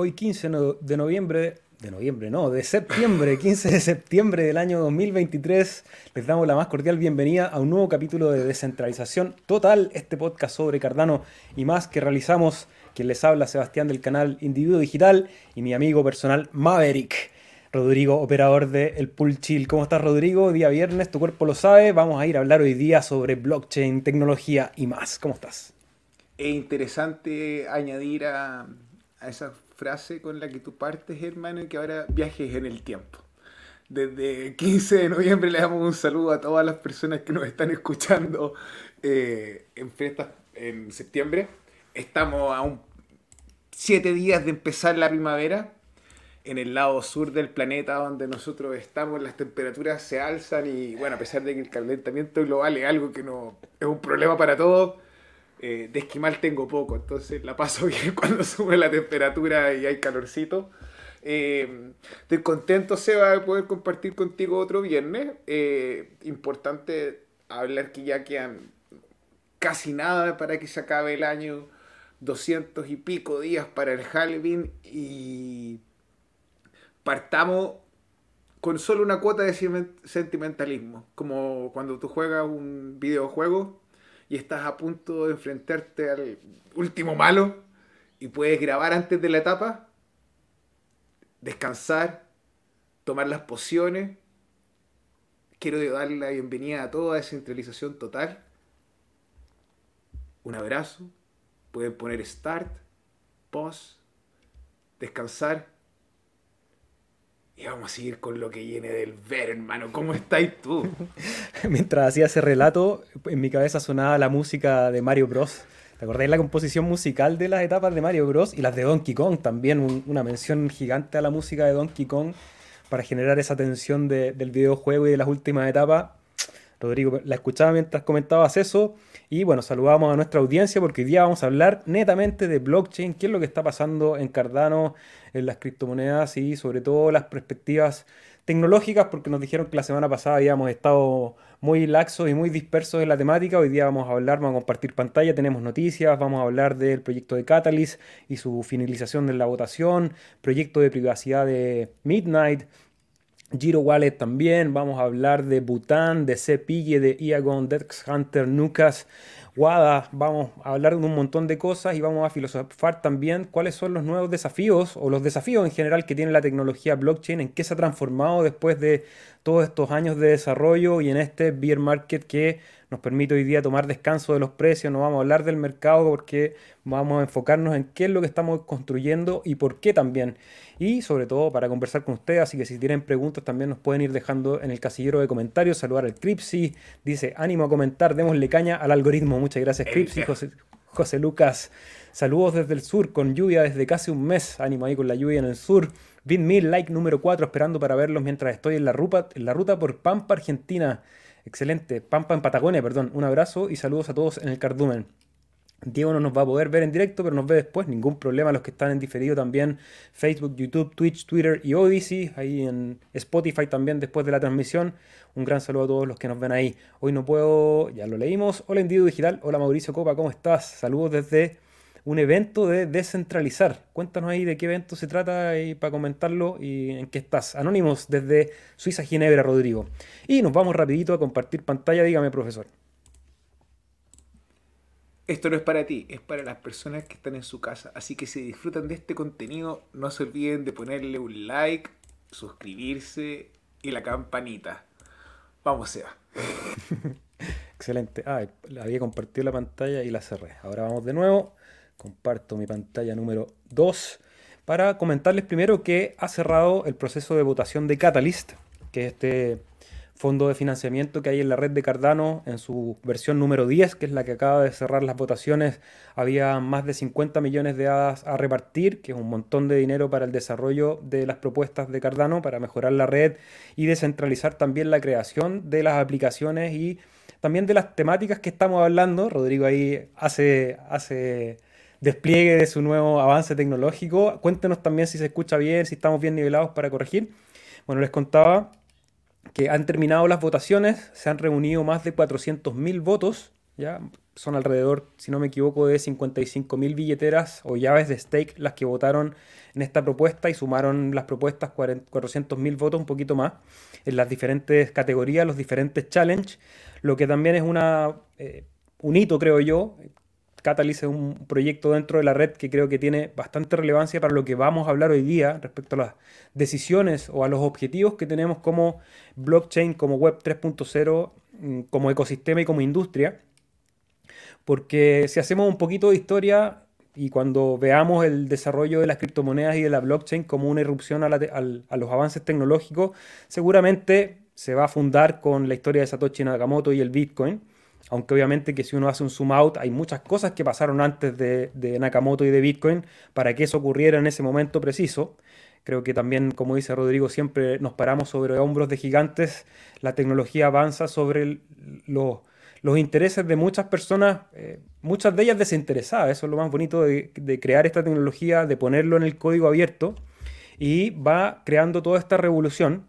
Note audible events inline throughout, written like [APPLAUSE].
Hoy 15 de noviembre, de noviembre no, de septiembre, [LAUGHS] 15 de septiembre del año 2023, les damos la más cordial bienvenida a un nuevo capítulo de Descentralización Total, este podcast sobre Cardano y más que realizamos, quien les habla Sebastián del canal Individuo Digital y mi amigo personal Maverick. Rodrigo, operador de El Pool Chill. ¿Cómo estás, Rodrigo? Día viernes, tu cuerpo lo sabe. Vamos a ir a hablar hoy día sobre blockchain, tecnología y más. ¿Cómo estás? Es interesante añadir a, a esa frase con la que tú partes, hermano, y que ahora viajes en el tiempo. Desde 15 de noviembre le damos un saludo a todas las personas que nos están escuchando eh, en fiestas en septiembre. Estamos a un siete días de empezar la primavera. En el lado sur del planeta donde nosotros estamos, las temperaturas se alzan y, bueno, a pesar de que el calentamiento global es algo que no es un problema para todos, eh, de esquimal tengo poco, entonces la paso [LAUGHS] bien cuando sube la temperatura y hay calorcito. Eh, estoy contento, Seba, de poder compartir contigo otro viernes. Eh, importante hablar que ya quedan casi nada para que se acabe el año, 200 y pico días para el Halloween y partamos con solo una cuota de sentimentalismo, como cuando tú juegas un videojuego y estás a punto de enfrentarte al último malo y puedes grabar antes de la etapa, descansar, tomar las pociones. Quiero darle la bienvenida a toda descentralización total. Un abrazo. Pueden poner start, pause, descansar y vamos a seguir con lo que viene del ver, hermano. ¿Cómo estáis tú? [LAUGHS] Mientras hacía ese relato, en mi cabeza sonaba la música de Mario Bros. ¿Te acordáis la composición musical de las etapas de Mario Bros? Y las de Donkey Kong también, una mención gigante a la música de Donkey Kong para generar esa tensión del videojuego y de las últimas etapas. Rodrigo, la escuchaba mientras comentabas eso. Y bueno, saludamos a nuestra audiencia porque hoy día vamos a hablar netamente de blockchain, qué es lo que está pasando en Cardano, en las criptomonedas y sobre todo las perspectivas tecnológicas, porque nos dijeron que la semana pasada habíamos estado muy laxos y muy dispersos en la temática. Hoy día vamos a hablar, vamos a compartir pantalla, tenemos noticias, vamos a hablar del proyecto de Catalyst y su finalización de la votación, proyecto de privacidad de Midnight, Giro Wallet también, vamos a hablar de Bután, de Cepille, de Iagon, Dex Hunter, Nucas, Vamos a hablar de un montón de cosas y vamos a filosofar también cuáles son los nuevos desafíos o los desafíos en general que tiene la tecnología blockchain, en qué se ha transformado después de todos estos años de desarrollo y en este beer market que nos permite hoy día tomar descanso de los precios, no vamos a hablar del mercado porque vamos a enfocarnos en qué es lo que estamos construyendo y por qué también. Y sobre todo para conversar con ustedes, así que si tienen preguntas también nos pueden ir dejando en el casillero de comentarios, saludar al Cripsy, dice ánimo a comentar, démosle caña al algoritmo, muchas gracias Cripsy, José, José Lucas. Saludos desde el sur, con lluvia desde casi un mes. Ánimo ahí con la lluvia en el sur. Mil like número 4, esperando para verlos mientras estoy en la, ruta, en la ruta por Pampa, Argentina. Excelente. Pampa en Patagonia, perdón. Un abrazo y saludos a todos en el cardumen. Diego no nos va a poder ver en directo, pero nos ve después, ningún problema. Los que están en diferido también, Facebook, YouTube, Twitch, Twitter y Odyssey, ahí en Spotify también después de la transmisión. Un gran saludo a todos los que nos ven ahí. Hoy no puedo, ya lo leímos. Hola Individuo Digital, hola Mauricio Copa, ¿cómo estás? Saludos desde un evento de descentralizar. Cuéntanos ahí de qué evento se trata y para comentarlo y en qué estás. Anónimos desde Suiza, Ginebra, Rodrigo. Y nos vamos rapidito a compartir pantalla. Dígame, profesor. Esto no es para ti, es para las personas que están en su casa. Así que si disfrutan de este contenido, no se olviden de ponerle un like, suscribirse y la campanita. Vamos, Seba. [LAUGHS] Excelente. Ah, había compartido la pantalla y la cerré. Ahora vamos de nuevo. Comparto mi pantalla número 2 para comentarles primero que ha cerrado el proceso de votación de Catalyst, que es este fondo de financiamiento que hay en la red de Cardano en su versión número 10, que es la que acaba de cerrar las votaciones. Había más de 50 millones de hadas a repartir, que es un montón de dinero para el desarrollo de las propuestas de Cardano, para mejorar la red y descentralizar también la creación de las aplicaciones y también de las temáticas que estamos hablando. Rodrigo ahí hace, hace despliegue de su nuevo avance tecnológico. Cuéntenos también si se escucha bien, si estamos bien nivelados para corregir. Bueno, les contaba que han terminado las votaciones, se han reunido más de 400.000 votos ¿ya? Son alrededor, si no me equivoco, de 55.000 billeteras o llaves de stake las que votaron en esta propuesta y sumaron las propuestas 400.000 votos, un poquito más, en las diferentes categorías, los diferentes challenges, lo que también es una, eh, un hito, creo yo. Catalyst es un proyecto dentro de la red que creo que tiene bastante relevancia para lo que vamos a hablar hoy día respecto a las decisiones o a los objetivos que tenemos como blockchain, como web 3.0, mm, como ecosistema y como industria. Porque si hacemos un poquito de historia, y cuando veamos el desarrollo de las criptomonedas y de la blockchain como una irrupción a, los avances tecnológicos, seguramente se va a fundar con la historia de Satoshi Nakamoto y el Bitcoin. Aunque obviamente que si uno hace un zoom out, hay muchas cosas que pasaron antes de, de Nakamoto y de Bitcoin para que eso ocurriera en ese momento preciso. Creo que también, como dice Rodrigo, siempre nos paramos sobre hombros de gigantes. La tecnología avanza sobre los intereses de muchas personas, eh, muchas de ellas desinteresadas. Eso es lo más bonito de, crear esta tecnología, de ponerlo en el código abierto y va creando toda esta revolución.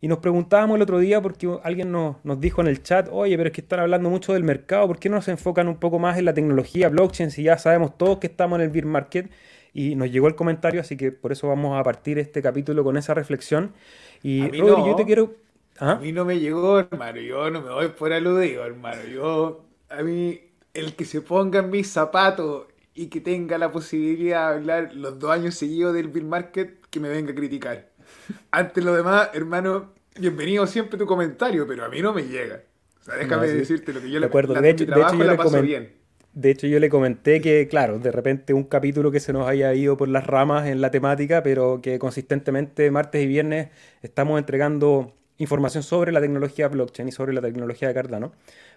Y nos preguntábamos el otro día porque alguien nos, dijo en el chat, oye, pero es que están hablando mucho del mercado, ¿por qué no se enfocan un poco más en la tecnología blockchain si ya sabemos todos que estamos en el bear market? Y nos llegó el comentario, así que por eso vamos a partir este capítulo con esa reflexión. Y Rodri, yo te quiero ¿Ah? A mí no me llegó, hermano. Yo no me voy por aludido, hermano. Yo, a mí, el que se ponga en mis zapatos y que tenga la posibilidad de hablar los dos años seguidos del Bill Market, que me venga a criticar. Antes lo demás, hermano, bienvenido siempre tu comentario, pero a mí no me llega. O sea, déjame decirte lo que yo le acuerdo. de hecho, de hecho yo le comenté, De hecho, yo le comenté que, claro, de repente un capítulo que se nos haya ido por las ramas en la temática, pero que consistentemente martes y viernes estamos entregando información sobre la tecnología blockchain y sobre la tecnología de Cardano.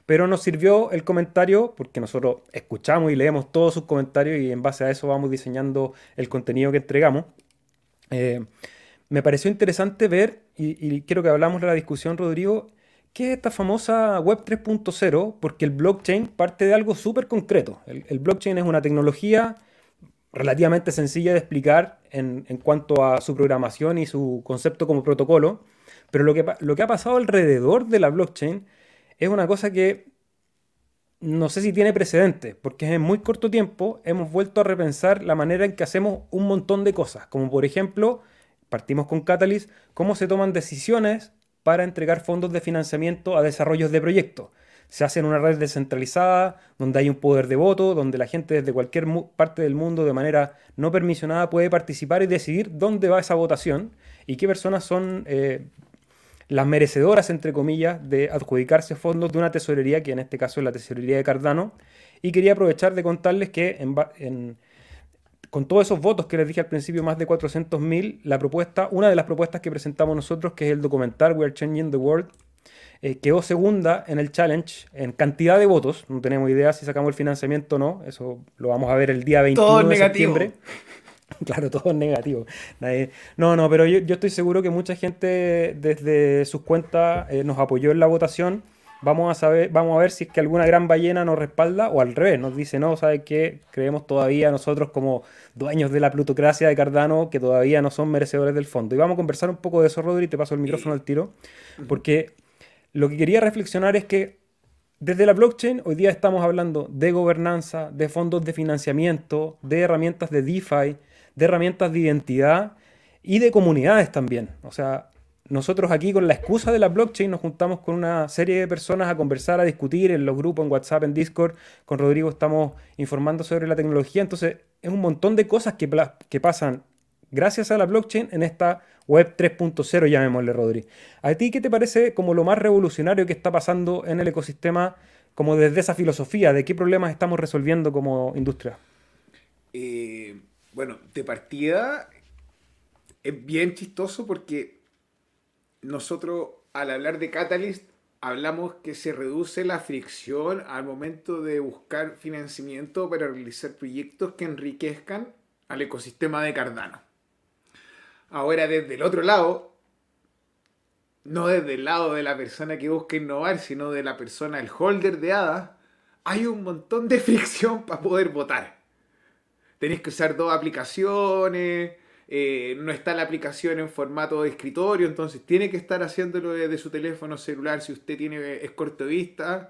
Pero nos sirvió el comentario porque nosotros escuchamos y leemos todos sus comentarios y en base a eso vamos diseñando el contenido que entregamos. Eh, me pareció interesante ver, y, quiero que hablamos de la discusión, Rodrigo, ¿qué es esta famosa Web 3.0? Porque el blockchain parte de algo súper concreto. El, blockchain es una tecnología relativamente sencilla de explicar en, cuanto a su programación y su concepto como protocolo, pero lo que, lo que ha pasado alrededor de la blockchain es una cosa que no sé si tiene precedentes, porque en muy corto tiempo hemos vuelto a repensar la manera en que hacemos un montón de cosas, como por ejemplo, partimos con Catalyst, cómo se toman decisiones para entregar fondos de financiamiento a desarrollos de proyectos. Se hace en una red descentralizada, donde hay un poder de voto, donde la gente desde cualquier parte del mundo de manera no permisionada puede participar y decidir dónde va esa votación y qué personas son eh, las merecedoras, entre comillas, de adjudicarse fondos de una tesorería, que en este caso es la tesorería de Cardano. Y quería aprovechar de contarles que con todos esos votos que les dije al principio, más de 400.000, la propuesta, una de las propuestas que presentamos nosotros, que es el documental We Are Changing the World, eh, quedó segunda en el challenge en cantidad de votos. No tenemos idea si sacamos el financiamiento o no. Eso lo vamos a ver el día 21 de septiembre. [LAUGHS] Claro, todo es negativo. No, no, pero yo, estoy seguro que mucha gente desde sus cuentas eh, nos apoyó en la votación. Vamos a saber, vamos a ver si es que alguna gran ballena nos respalda o al revés, nos dice, no, ¿sabe qué? Creemos todavía nosotros como dueños de la plutocracia de Cardano que todavía no son merecedores del fondo. Y vamos a conversar un poco de eso, Rodri, te paso el micrófono al tiro, porque lo que quería reflexionar es que desde la blockchain hoy día estamos hablando de gobernanza, de fondos de financiamiento, de herramientas de DeFi, de herramientas de identidad y de comunidades también. O sea, nosotros aquí con la excusa de la blockchain nos juntamos con una serie de personas a conversar, a discutir en los grupos, en WhatsApp, en Discord. Con Rodrigo estamos informando sobre la tecnología. Entonces, es un montón de cosas que, pasan gracias a la blockchain en esta web 3.0, llamémosle Rodri. ¿A ti qué te parece como lo más revolucionario que está pasando en el ecosistema, como desde esa filosofía, de qué problemas estamos resolviendo como industria? Eh bueno, de partida es bien chistoso porque nosotros al hablar de Catalyst hablamos que se reduce la fricción al momento de buscar financiamiento para realizar proyectos que enriquezcan al ecosistema de Cardano. Ahora desde el otro lado, no desde el lado de la persona que busca innovar, sino de la persona, el holder de hadas, hay un montón de [LAUGHS] fricción para poder votar tenéis que usar dos aplicaciones, eh, no está la aplicación en formato de escritorio, entonces tiene que estar haciéndolo desde su teléfono celular si usted tiene, es corto vista.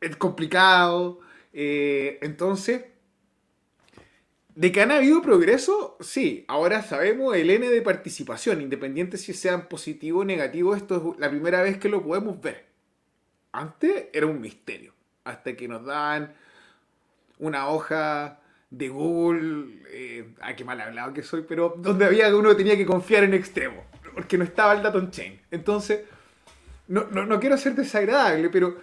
es complicado. Eh, entonces, de que han habido progreso, sí. Ahora sabemos el N de participación, independiente si sean positivo o negativo, esto es la primera vez que lo podemos ver. Antes era un misterio. Hasta que nos dan una hoja de Google, eh, ay, qué mal hablado que soy, pero donde había uno tenía que confiar en extremo, porque no estaba el dato chain. Entonces, no, no quiero ser desagradable, pero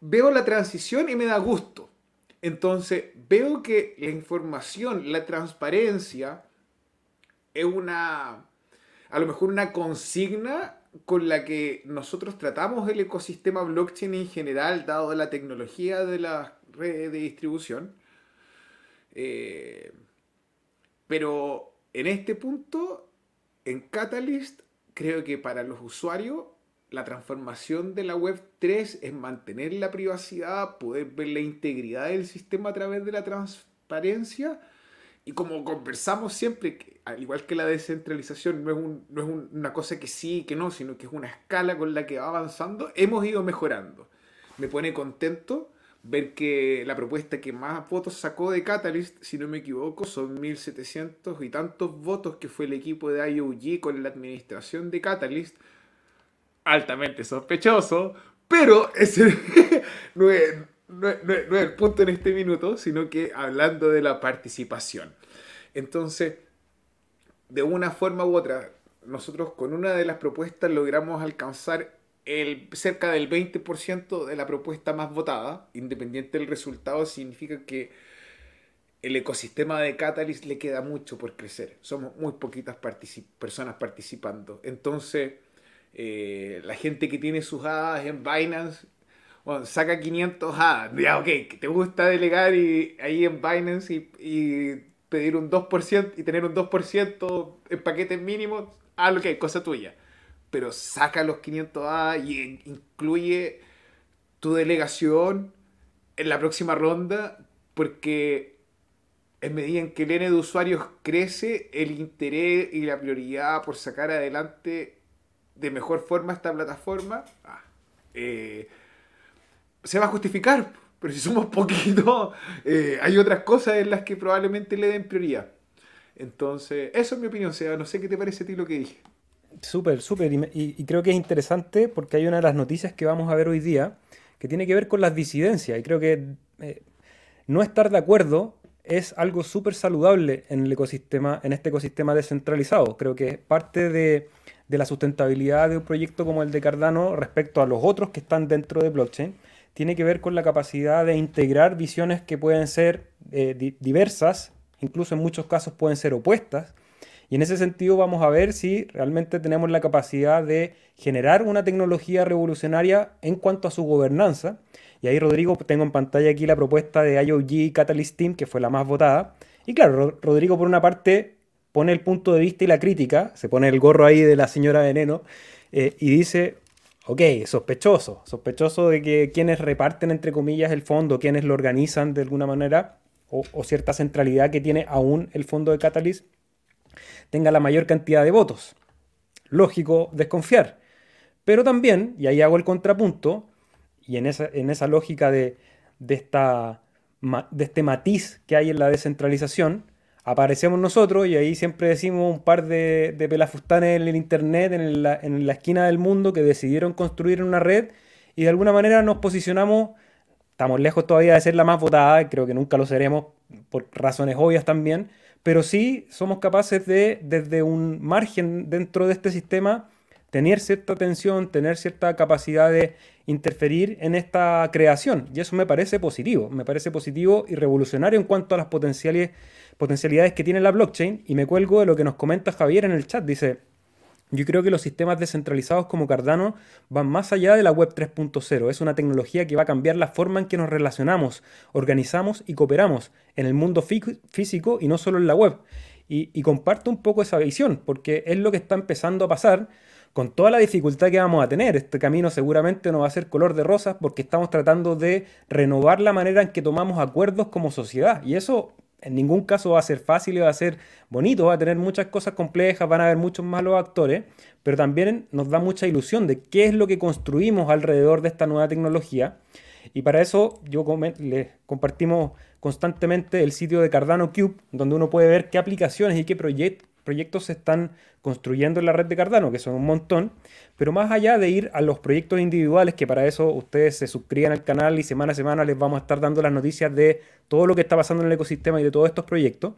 veo la transición y me da gusto. Entonces, veo que la información, la transparencia, es una, a lo mejor una consigna con la que nosotros tratamos el ecosistema blockchain en general, dado la tecnología de las redes de distribución. Eh, pero en este punto, en Catalyst, creo que para los usuarios la transformación de la web 3 es mantener la privacidad, poder ver la integridad del sistema a través de la transparencia. Y como conversamos siempre, al igual que la descentralización no es, una cosa que sí, que no, sino que es una escala con la que va avanzando, hemos ido mejorando. Me pone contento ver que la propuesta que más votos sacó de Catalyst, si no me equivoco, son 1700 y tantos votos que fue el equipo de IOG con la administración de Catalyst altamente sospechoso, pero ese [LAUGHS] no, es, el punto en este minuto, sino que hablando de la participación. Entonces, de una forma u otra, nosotros con una de las propuestas logramos alcanzar el, cerca del 20% de la propuesta más votada, independiente del resultado, significa que el ecosistema de Catalyst le queda mucho por crecer. Somos muy poquitas personas participando. Entonces, eh, la gente que tiene sus hadas en Binance, bueno, saca 500 hadas. Ya, ok, te gusta delegar y, ahí en Binance y, pedir un 2% y tener un 2% en paquetes mínimos, ah, ok, cosa tuya. Pero saca los 500 hadas y incluye tu delegación en la próxima ronda porque en medida en que el N de usuarios crece, el interés y la prioridad por sacar adelante de mejor forma esta plataforma, ah, eh, se va a justificar. Pero si somos poquitos, eh, hay otras cosas en las que probablemente le den prioridad. Entonces, eso es mi opinión, Seba. No sé qué te parece a ti lo que dije. Súper, súper. Y, creo que es interesante porque hay una de las noticias que vamos a ver hoy día que tiene que ver con las disidencias. Y creo que eh, no estar de acuerdo es algo súper saludable en el ecosistema, en este ecosistema descentralizado. Creo que parte de, de la sustentabilidad de un proyecto como el de Cardano respecto a los otros que están dentro de blockchain tiene que ver con la capacidad de integrar visiones que pueden ser eh, diversas, incluso en muchos casos pueden ser opuestas. Y en ese sentido vamos a ver si realmente tenemos la capacidad de generar una tecnología revolucionaria en cuanto a su gobernanza. Y ahí, Rodrigo, tengo en pantalla aquí la propuesta de IOG Catalyst Team, que fue la más votada. Y claro, Rodrigo, por una parte, pone el punto de vista y la crítica, se pone el gorro ahí de la señora Veneno eh, y dice, ok, sospechoso, sospechoso de que quienes reparten, entre comillas, el fondo, quienes lo organizan de alguna manera, o, cierta centralidad que tiene aún el fondo de Catalyst, tenga la mayor cantidad de votos. Lógico desconfiar. Pero también, y ahí hago el contrapunto, y en esa, en esa lógica de, de, esta, de este matiz que hay en la descentralización, aparecemos nosotros y ahí siempre decimos un par de, pelafustanes en el internet, en la, en la, esquina del mundo, que decidieron construir una red y de alguna manera nos posicionamos, estamos lejos todavía de ser la más votada, creo que nunca lo seremos por razones obvias también, pero sí somos capaces de, desde un margen dentro de este sistema, tener cierta atención, tener cierta capacidad de interferir en esta creación. Y eso me parece positivo, me parece positivo y revolucionario en cuanto a las potencialidades que tiene la blockchain y me cuelgo de lo que nos comenta Javier en el chat. Dice, yo creo que los sistemas descentralizados como Cardano van más allá de la web 3.0. Es una tecnología que va a cambiar la forma en que nos relacionamos, organizamos y cooperamos en el mundo físico y no solo en la web. Y, comparto un poco esa visión, porque es lo que está empezando a pasar con toda la dificultad que vamos a tener. Este camino seguramente no va a ser color de rosas porque estamos tratando de renovar la manera en que tomamos acuerdos como sociedad. Y eso en ningún caso va a ser fácil y va a ser bonito, va a tener muchas cosas complejas, van a haber muchos malos actores, pero también nos da mucha ilusión de qué es lo que construimos alrededor de esta nueva tecnología. Y para eso yo les compartimos constantemente el sitio de Cardano Cube, donde uno puede ver qué aplicaciones y qué proyectos se están construyendo en la red de Cardano, que son un montón. Pero más allá de ir a los proyectos individuales, que para eso ustedes se suscriban al canal y semana a semana les vamos a estar dando las noticias de todo lo que está pasando en el ecosistema y de todos estos proyectos.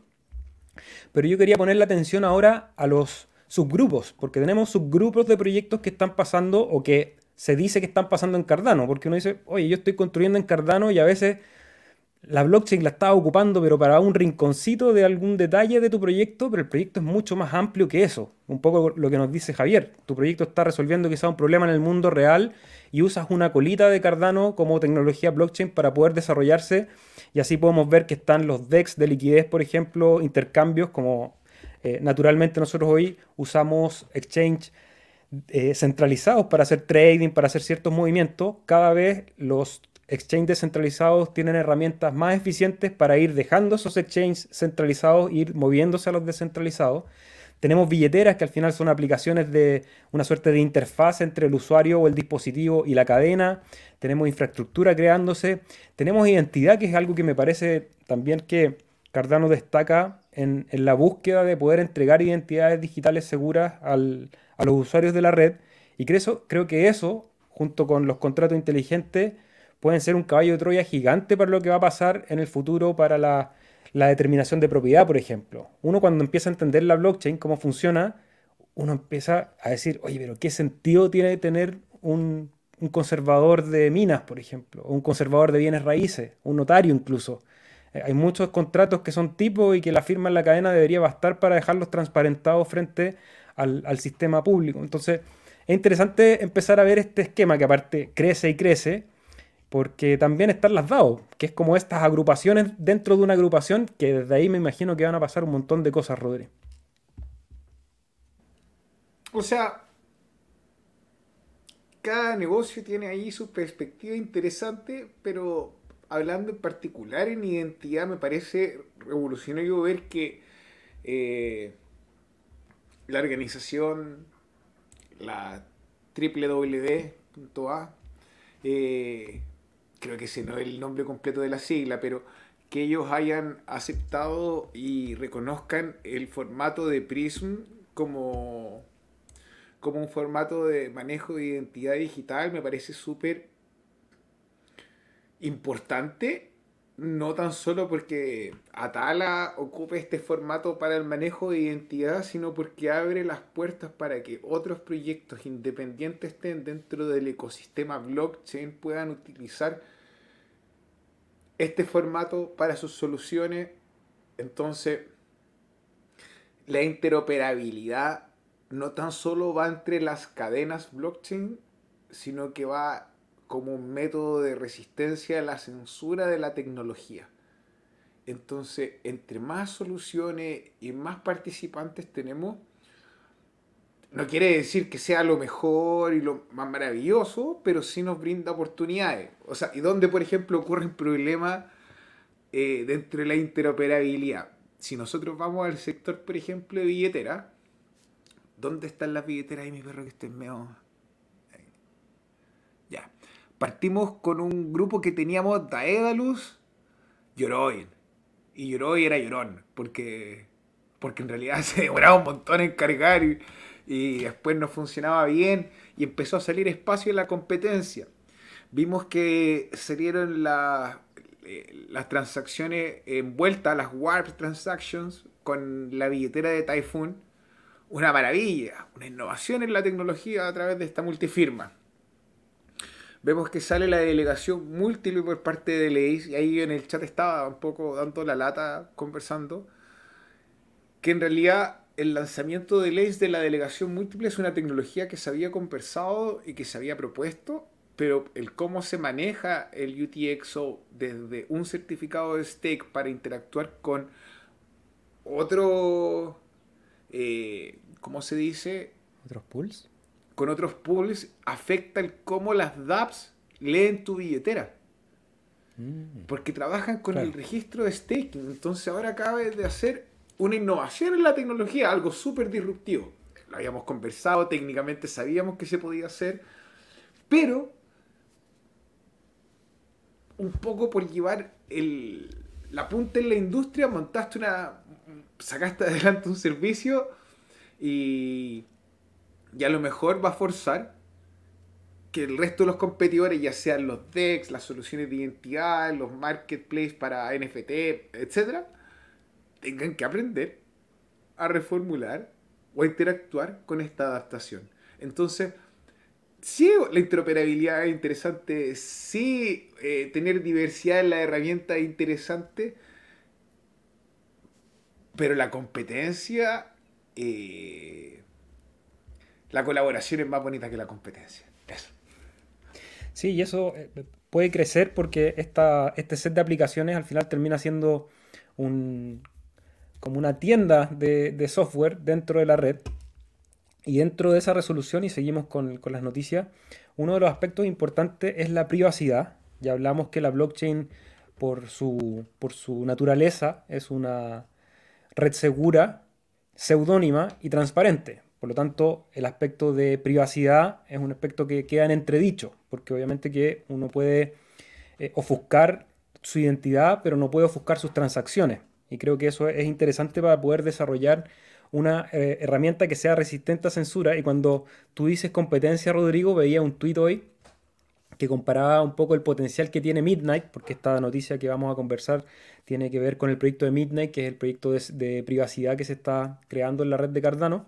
Pero yo quería poner la atención ahora a los subgrupos, porque tenemos subgrupos de proyectos que están pasando o que se dice que están pasando en Cardano, porque uno dice, oye, yo estoy construyendo en Cardano y a veces la blockchain la está ocupando, pero para un rinconcito de algún detalle de tu proyecto, pero el proyecto es mucho más amplio que eso. Un poco lo que nos dice Javier. Tu proyecto está resolviendo quizá un problema en el mundo real y usas una colita de Cardano como tecnología blockchain para poder desarrollarse. Y así podemos ver que están los DEX de liquidez, por ejemplo, intercambios como eh, naturalmente nosotros hoy usamos exchange eh, centralizados para hacer trading, para hacer ciertos movimientos. Cada vez los exchanges descentralizados tienen herramientas más eficientes para ir dejando esos exchanges centralizados e ir moviéndose a los descentralizados. Tenemos billeteras que al final son aplicaciones de una suerte de interfaz entre el usuario o el dispositivo y la cadena. Tenemos infraestructura creándose. Tenemos identidad, que es algo que me parece también que Cardano destaca en, la búsqueda de poder entregar identidades digitales seguras a los usuarios de la red. Y creo que eso, junto con los contratos inteligentes, pueden ser un caballo de Troya gigante para lo que va a pasar en el futuro para la, determinación de propiedad, por ejemplo. Uno cuando empieza a entender la blockchain, cómo funciona, uno empieza a decir, oye, pero ¿qué sentido tiene tener un, conservador de minas, por ejemplo, o un conservador de bienes raíces, un notario incluso? Eh, hay muchos contratos que son tipos y que la firma en la cadena debería bastar para dejarlos transparentados frente al, al sistema público. Entonces, es interesante empezar a ver este esquema que aparte crece y crece porque también están las DAO, que es como estas agrupaciones dentro de una agrupación, que desde ahí me imagino que van a pasar un montón de cosas, Rodri. O sea, cada negocio tiene ahí su perspectiva interesante, pero hablando en particular en identidad, me parece revolucionario ver que eh, la organización, la www.a, eh, creo que ese no es el nombre completo de la sigla, pero que ellos hayan aceptado y reconozcan el formato de Prism como, como un formato de manejo de identidad digital me parece súper importante no tan solo porque Atala ocupe este formato para el manejo de identidad, sino porque abre las puertas para que otros proyectos independientes estén dentro del ecosistema blockchain puedan utilizar este formato para sus soluciones. Entonces, la interoperabilidad no tan solo va entre las cadenas blockchain, sino que va como un método de resistencia a la censura de la tecnología. Entonces, entre más soluciones y más participantes tenemos, no quiere decir que sea lo mejor y lo más maravilloso, pero sí nos brinda oportunidades. O sea, y donde, por ejemplo, ocurren problemas eh, dentro de la interoperabilidad. Si nosotros vamos al sector, por ejemplo, de billetera, ¿dónde están las billeteras ahí, mi perro, que estén medio Partimos con un grupo que teníamos Daedalus, Yoroin. Y Yoroi era llorón, porque, porque en realidad [LAUGHS] se demoraba un montón en cargar y, después no funcionaba bien y empezó a salir espacio en la competencia. Vimos que salieron eh, las transacciones envueltas, las Warp Transactions, con la billetera de Typhoon. Una maravilla, una innovación en la tecnología a través de esta multifirma vemos que sale la delegación múltiple por parte de Leis, y ahí en el chat estaba un poco dando la lata conversando, que en realidad el lanzamiento de Leis de la delegación múltiple es una tecnología que se había conversado y que se había propuesto, pero el cómo se maneja el UTXO desde un certificado de stake para interactuar con otro, eh, ¿cómo se dice? ¿Otros pools? con otros pools afecta el cómo las dApps leen tu billetera. Mm. Porque trabajan con el registro de staking. Entonces ahora acaba de hacer una innovación en la tecnología, algo súper disruptivo. Lo habíamos conversado, técnicamente sabíamos que se podía hacer, pero un poco por llevar el, la punta en la industria, montaste una. sacaste adelante un servicio y. y a lo mejor va a forzar que el resto de los competidores, ya sean los DEX, las soluciones de identidad, los marketplaces para NFT, etc., tengan que aprender a reformular o a interactuar con esta adaptación. Entonces, sí, la interoperabilidad es interesante, sí, eh, tener diversidad en la herramienta es interesante, pero la competencia, eh, la colaboración es más bonita que la competencia. Sí, y eso eh, puede crecer porque esta, este set de aplicaciones al final termina siendo un, como una tienda de, software dentro de la red. Y dentro de esa resolución, y seguimos con, las noticias, uno de los aspectos importantes es la privacidad. Ya hablamos que la blockchain, por su, por su naturaleza, es una red segura, seudónima y transparente. Por lo tanto, el aspecto de privacidad es un aspecto que queda en entredicho, porque obviamente que uno puede eh, ofuscar su identidad, pero no puede ofuscar sus transacciones. Y creo que eso es interesante para poder desarrollar una eh, herramienta que sea resistente a censura. Y cuando tú dices competencia, Rodrigo, veía un tuit hoy que comparaba un poco el potencial que tiene Midnight, porque esta noticia que vamos a conversar tiene que ver con el proyecto de Midnight, que es el proyecto de privacidad que se está creando en la red de Cardano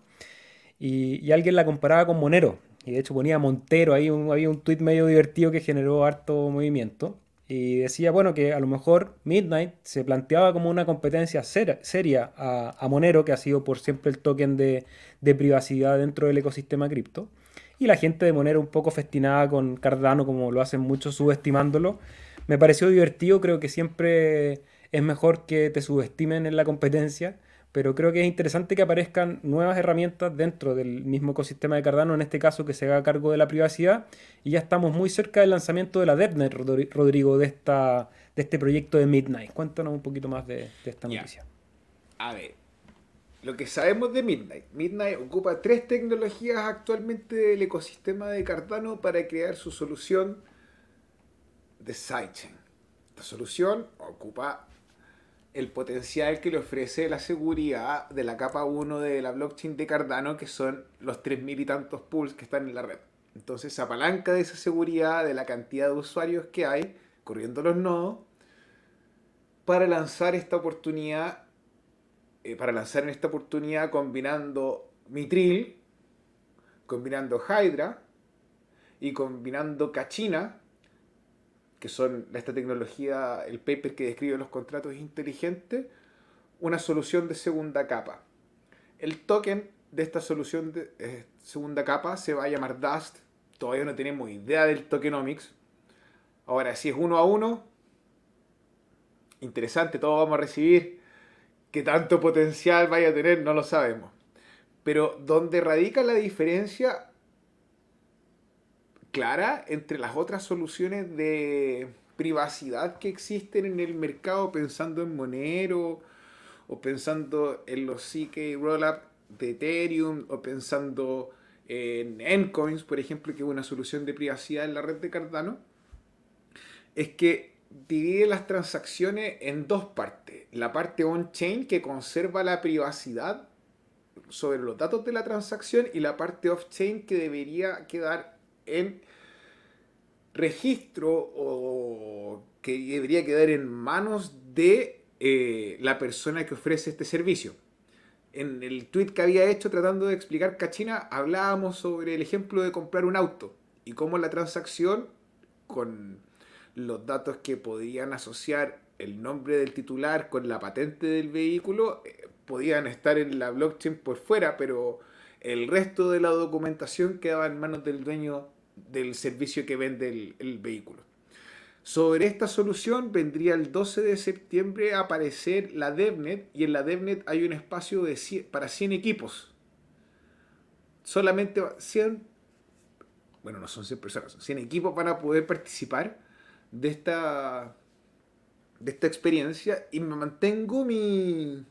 y, alguien la comparaba con Monero. Y de hecho ponía Montero, ahí había un tweet medio divertido que generó harto movimiento. Y decía, bueno, que a lo mejor Midnight se planteaba como una competencia seria a, Monero, que ha sido por siempre el token de, de, privacidad dentro del ecosistema cripto. Y la gente de Monero un poco festinada con Cardano, como lo hacen muchos subestimándolo. Me pareció divertido, creo que siempre es mejor que te subestimen en la competencia pero creo que es interesante que aparezcan nuevas herramientas dentro del mismo ecosistema de Cardano, en este caso que se haga cargo de la privacidad, y ya estamos muy cerca del lanzamiento de la DevNet, Rodrigo, de, esta, de este proyecto de Midnight. Cuéntanos un poquito más de, esta noticia. A ver, lo que sabemos de Midnight. Midnight ocupa tres tecnologías actualmente del ecosistema de Cardano para crear su solución de sidechain. Esta solución ocupa el potencial que le ofrece la seguridad de la capa 1 de la blockchain de Cardano, que son los 3.000 y tantos pools que están en la red. Entonces se apalanca de esa seguridad, de la cantidad de usuarios que hay corriendo los nodos, para lanzar esta oportunidad, eh, para lanzar esta oportunidad combinando Mitril, combinando Hydra y combinando Cachina que son esta tecnología, el paper que describe los contratos inteligentes, una solución de segunda capa. El token de esta solución de eh, segunda capa se va a llamar Dust. Todavía no tenemos idea del tokenomics. Ahora, si es uno a uno, interesante, todos vamos a recibir. ¿Qué tanto potencial vaya a tener? No lo sabemos. Pero donde radica la diferencia clara entre las otras soluciones de privacidad que existen en el mercado, pensando en Monero, o pensando en los CK Rollup de Ethereum, o pensando en Encoins, por ejemplo, que es una solución de privacidad en la red de Cardano, es que divide las transacciones en dos partes. La parte on-chain que conserva la privacidad sobre los datos de la transacción y la parte off-chain que debería quedar en registro o que debería quedar en manos de eh, la persona que ofrece este servicio. En el tweet que había hecho tratando de explicar Cachina, hablábamos sobre el ejemplo de comprar un auto y cómo la transacción con los datos que podían asociar el nombre del titular con la patente del vehículo eh, podían estar en la blockchain por fuera, pero el resto de la documentación quedaba en manos del dueño del servicio que vende el, vehículo. Sobre esta solución vendría el 12 de septiembre a aparecer la DevNet y en la DevNet hay un espacio de para 100 equipos. Solamente 100, bueno, no son 100 personas, son 100 equipos para poder participar de esta, de esta experiencia y me mantengo mi,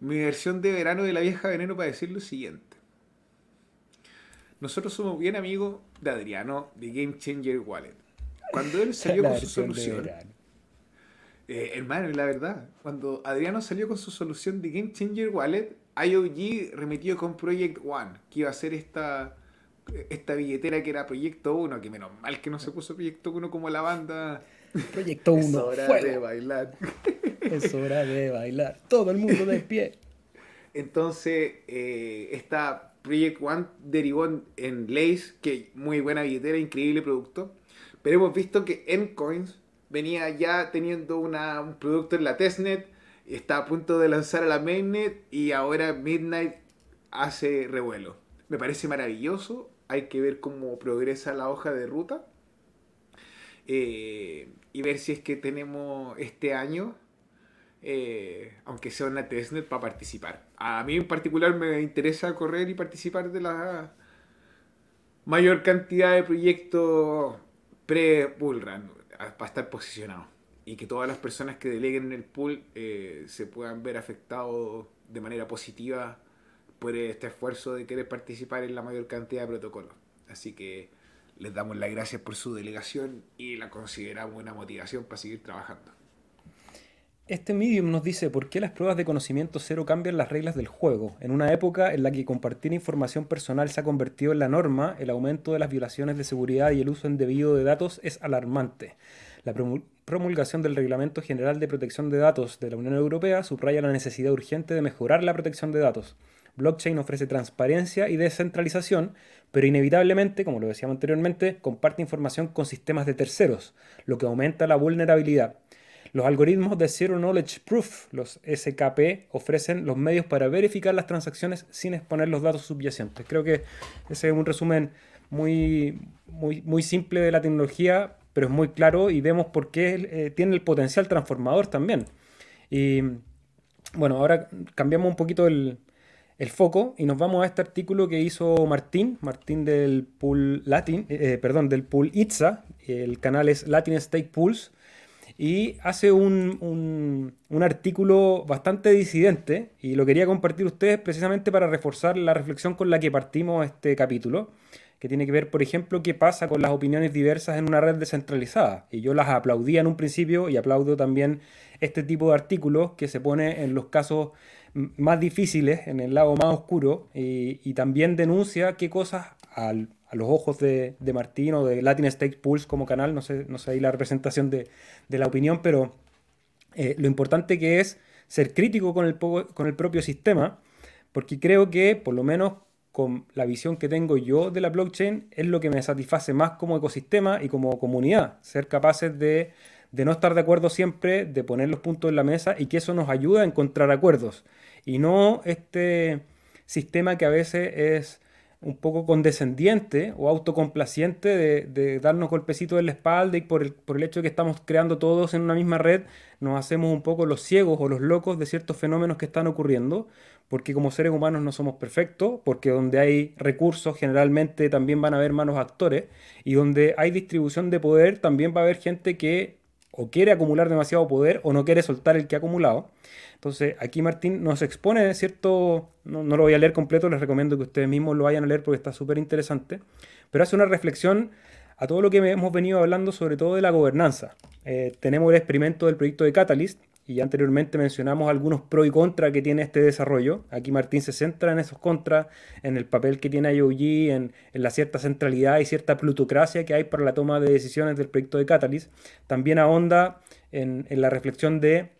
mi versión de verano de la vieja veneno para decir lo siguiente. Nosotros somos bien amigos de Adriano de Game Changer Wallet. cuando él [LAUGHS] salió con su solución. Eh, hermano, la verdad, cuando Adriano salió con su solución de Game Changer Wallet, IOG remitió con Project One, que iba a ser esta, esta billetera que era Proyecto 1, que menos mal que no se puso Proyecto 1 como la banda. Proyecto 1. [LAUGHS] Es hora de bailar. [LAUGHS] Es hora de bailar. Todo el mundo de pie. Entonces, eh, esta Project One derivó en, en Lace, que muy buena billetera, increíble producto. Pero hemos visto que Mcoins venía ya teniendo un producto en la testnet, está a punto de lanzar a la mainnet y ahora Midnight hace revuelo. Me parece maravilloso, hay que ver cómo progresa la hoja de ruta eh, y ver si es que tenemos este año, eh, aunque sea una testnet, para participar. A mí en particular me interesa correr y participar de la mayor cantidad de proyectos pre-bullrun para estar posicionado y que todas las personas que deleguen en el pool eh, se puedan ver afectados de manera positiva por este esfuerzo de querer participar en la mayor cantidad de protocolos. Así que les damos las gracias por su delegación y la consideramos una motivación para seguir trabajando. Este medium nos dice por qué las pruebas de conocimiento cero cambian las reglas del juego. En una época en la que compartir información personal se ha convertido en la norma, el aumento de las violaciones de seguridad y el uso indebido de datos es alarmante. La promulgación del Reglamento General de Protección de Datos de la Unión Europea subraya la necesidad urgente de mejorar la protección de datos. Blockchain ofrece transparencia y descentralización, pero inevitablemente, como lo decíamos anteriormente, comparte información con sistemas de terceros, lo que aumenta la vulnerabilidad. Los algoritmos de Zero Knowledge Proof, los SKP, ofrecen los medios para verificar las transacciones sin exponer los datos subyacentes. Creo que ese es un resumen muy, muy, muy simple de la tecnología, pero es muy claro y vemos por qué eh, tiene el potencial transformador también. Y bueno, ahora cambiamos un poquito el, foco y nos vamos a este artículo que hizo Martín, Martín del pool Latin, eh, perdón, del pool ITSA, el canal es Latin State Pools, y hace un, artículo bastante disidente y lo quería compartir ustedes precisamente para reforzar la reflexión con la que partimos este capítulo, que tiene que ver, por ejemplo, qué pasa con las opiniones diversas en una red descentralizada. Y yo las aplaudía en un principio y aplaudo también este tipo de artículos que se pone en los casos más difíciles, en el lado más oscuro, y, y también denuncia qué cosas a los ojos de, de, Martín o de Latin State Pulse como canal, no sé, no sé ahí la representación de, la opinión, pero eh, lo importante que es ser crítico con el, con el propio sistema, porque creo que por lo menos con la visión que tengo yo de la blockchain es lo que me satisface más como ecosistema y como comunidad, ser capaces de, de no estar de acuerdo siempre, de poner los puntos en la mesa y que eso nos ayuda a encontrar acuerdos. Y no este sistema que a veces es un poco condescendiente o autocomplaciente de, darnos golpecitos en la espalda y por el, hecho de que estamos creando todos en una misma red, nos hacemos un poco los ciegos o los locos de ciertos fenómenos que están ocurriendo, porque como seres humanos no somos perfectos, porque donde hay recursos generalmente también van a haber manos actores, y donde hay distribución de poder también va a haber gente que o quiere acumular demasiado poder o no quiere soltar el que ha acumulado. Entonces, aquí Martín nos expone cierto, no, lo voy a leer completo, les recomiendo que ustedes mismos lo vayan a leer porque está súper interesante, pero hace una reflexión a todo lo que hemos venido hablando, sobre todo de la gobernanza. Eh, tenemos el experimento del proyecto de Catalyst, y anteriormente mencionamos algunos pros y contras que tiene este desarrollo. Aquí Martín se centra en esos contras, en el papel que tiene IOG, en, en, la cierta centralidad y cierta plutocracia que hay para la toma de decisiones del proyecto de Catalyst. También ahonda en, en la reflexión de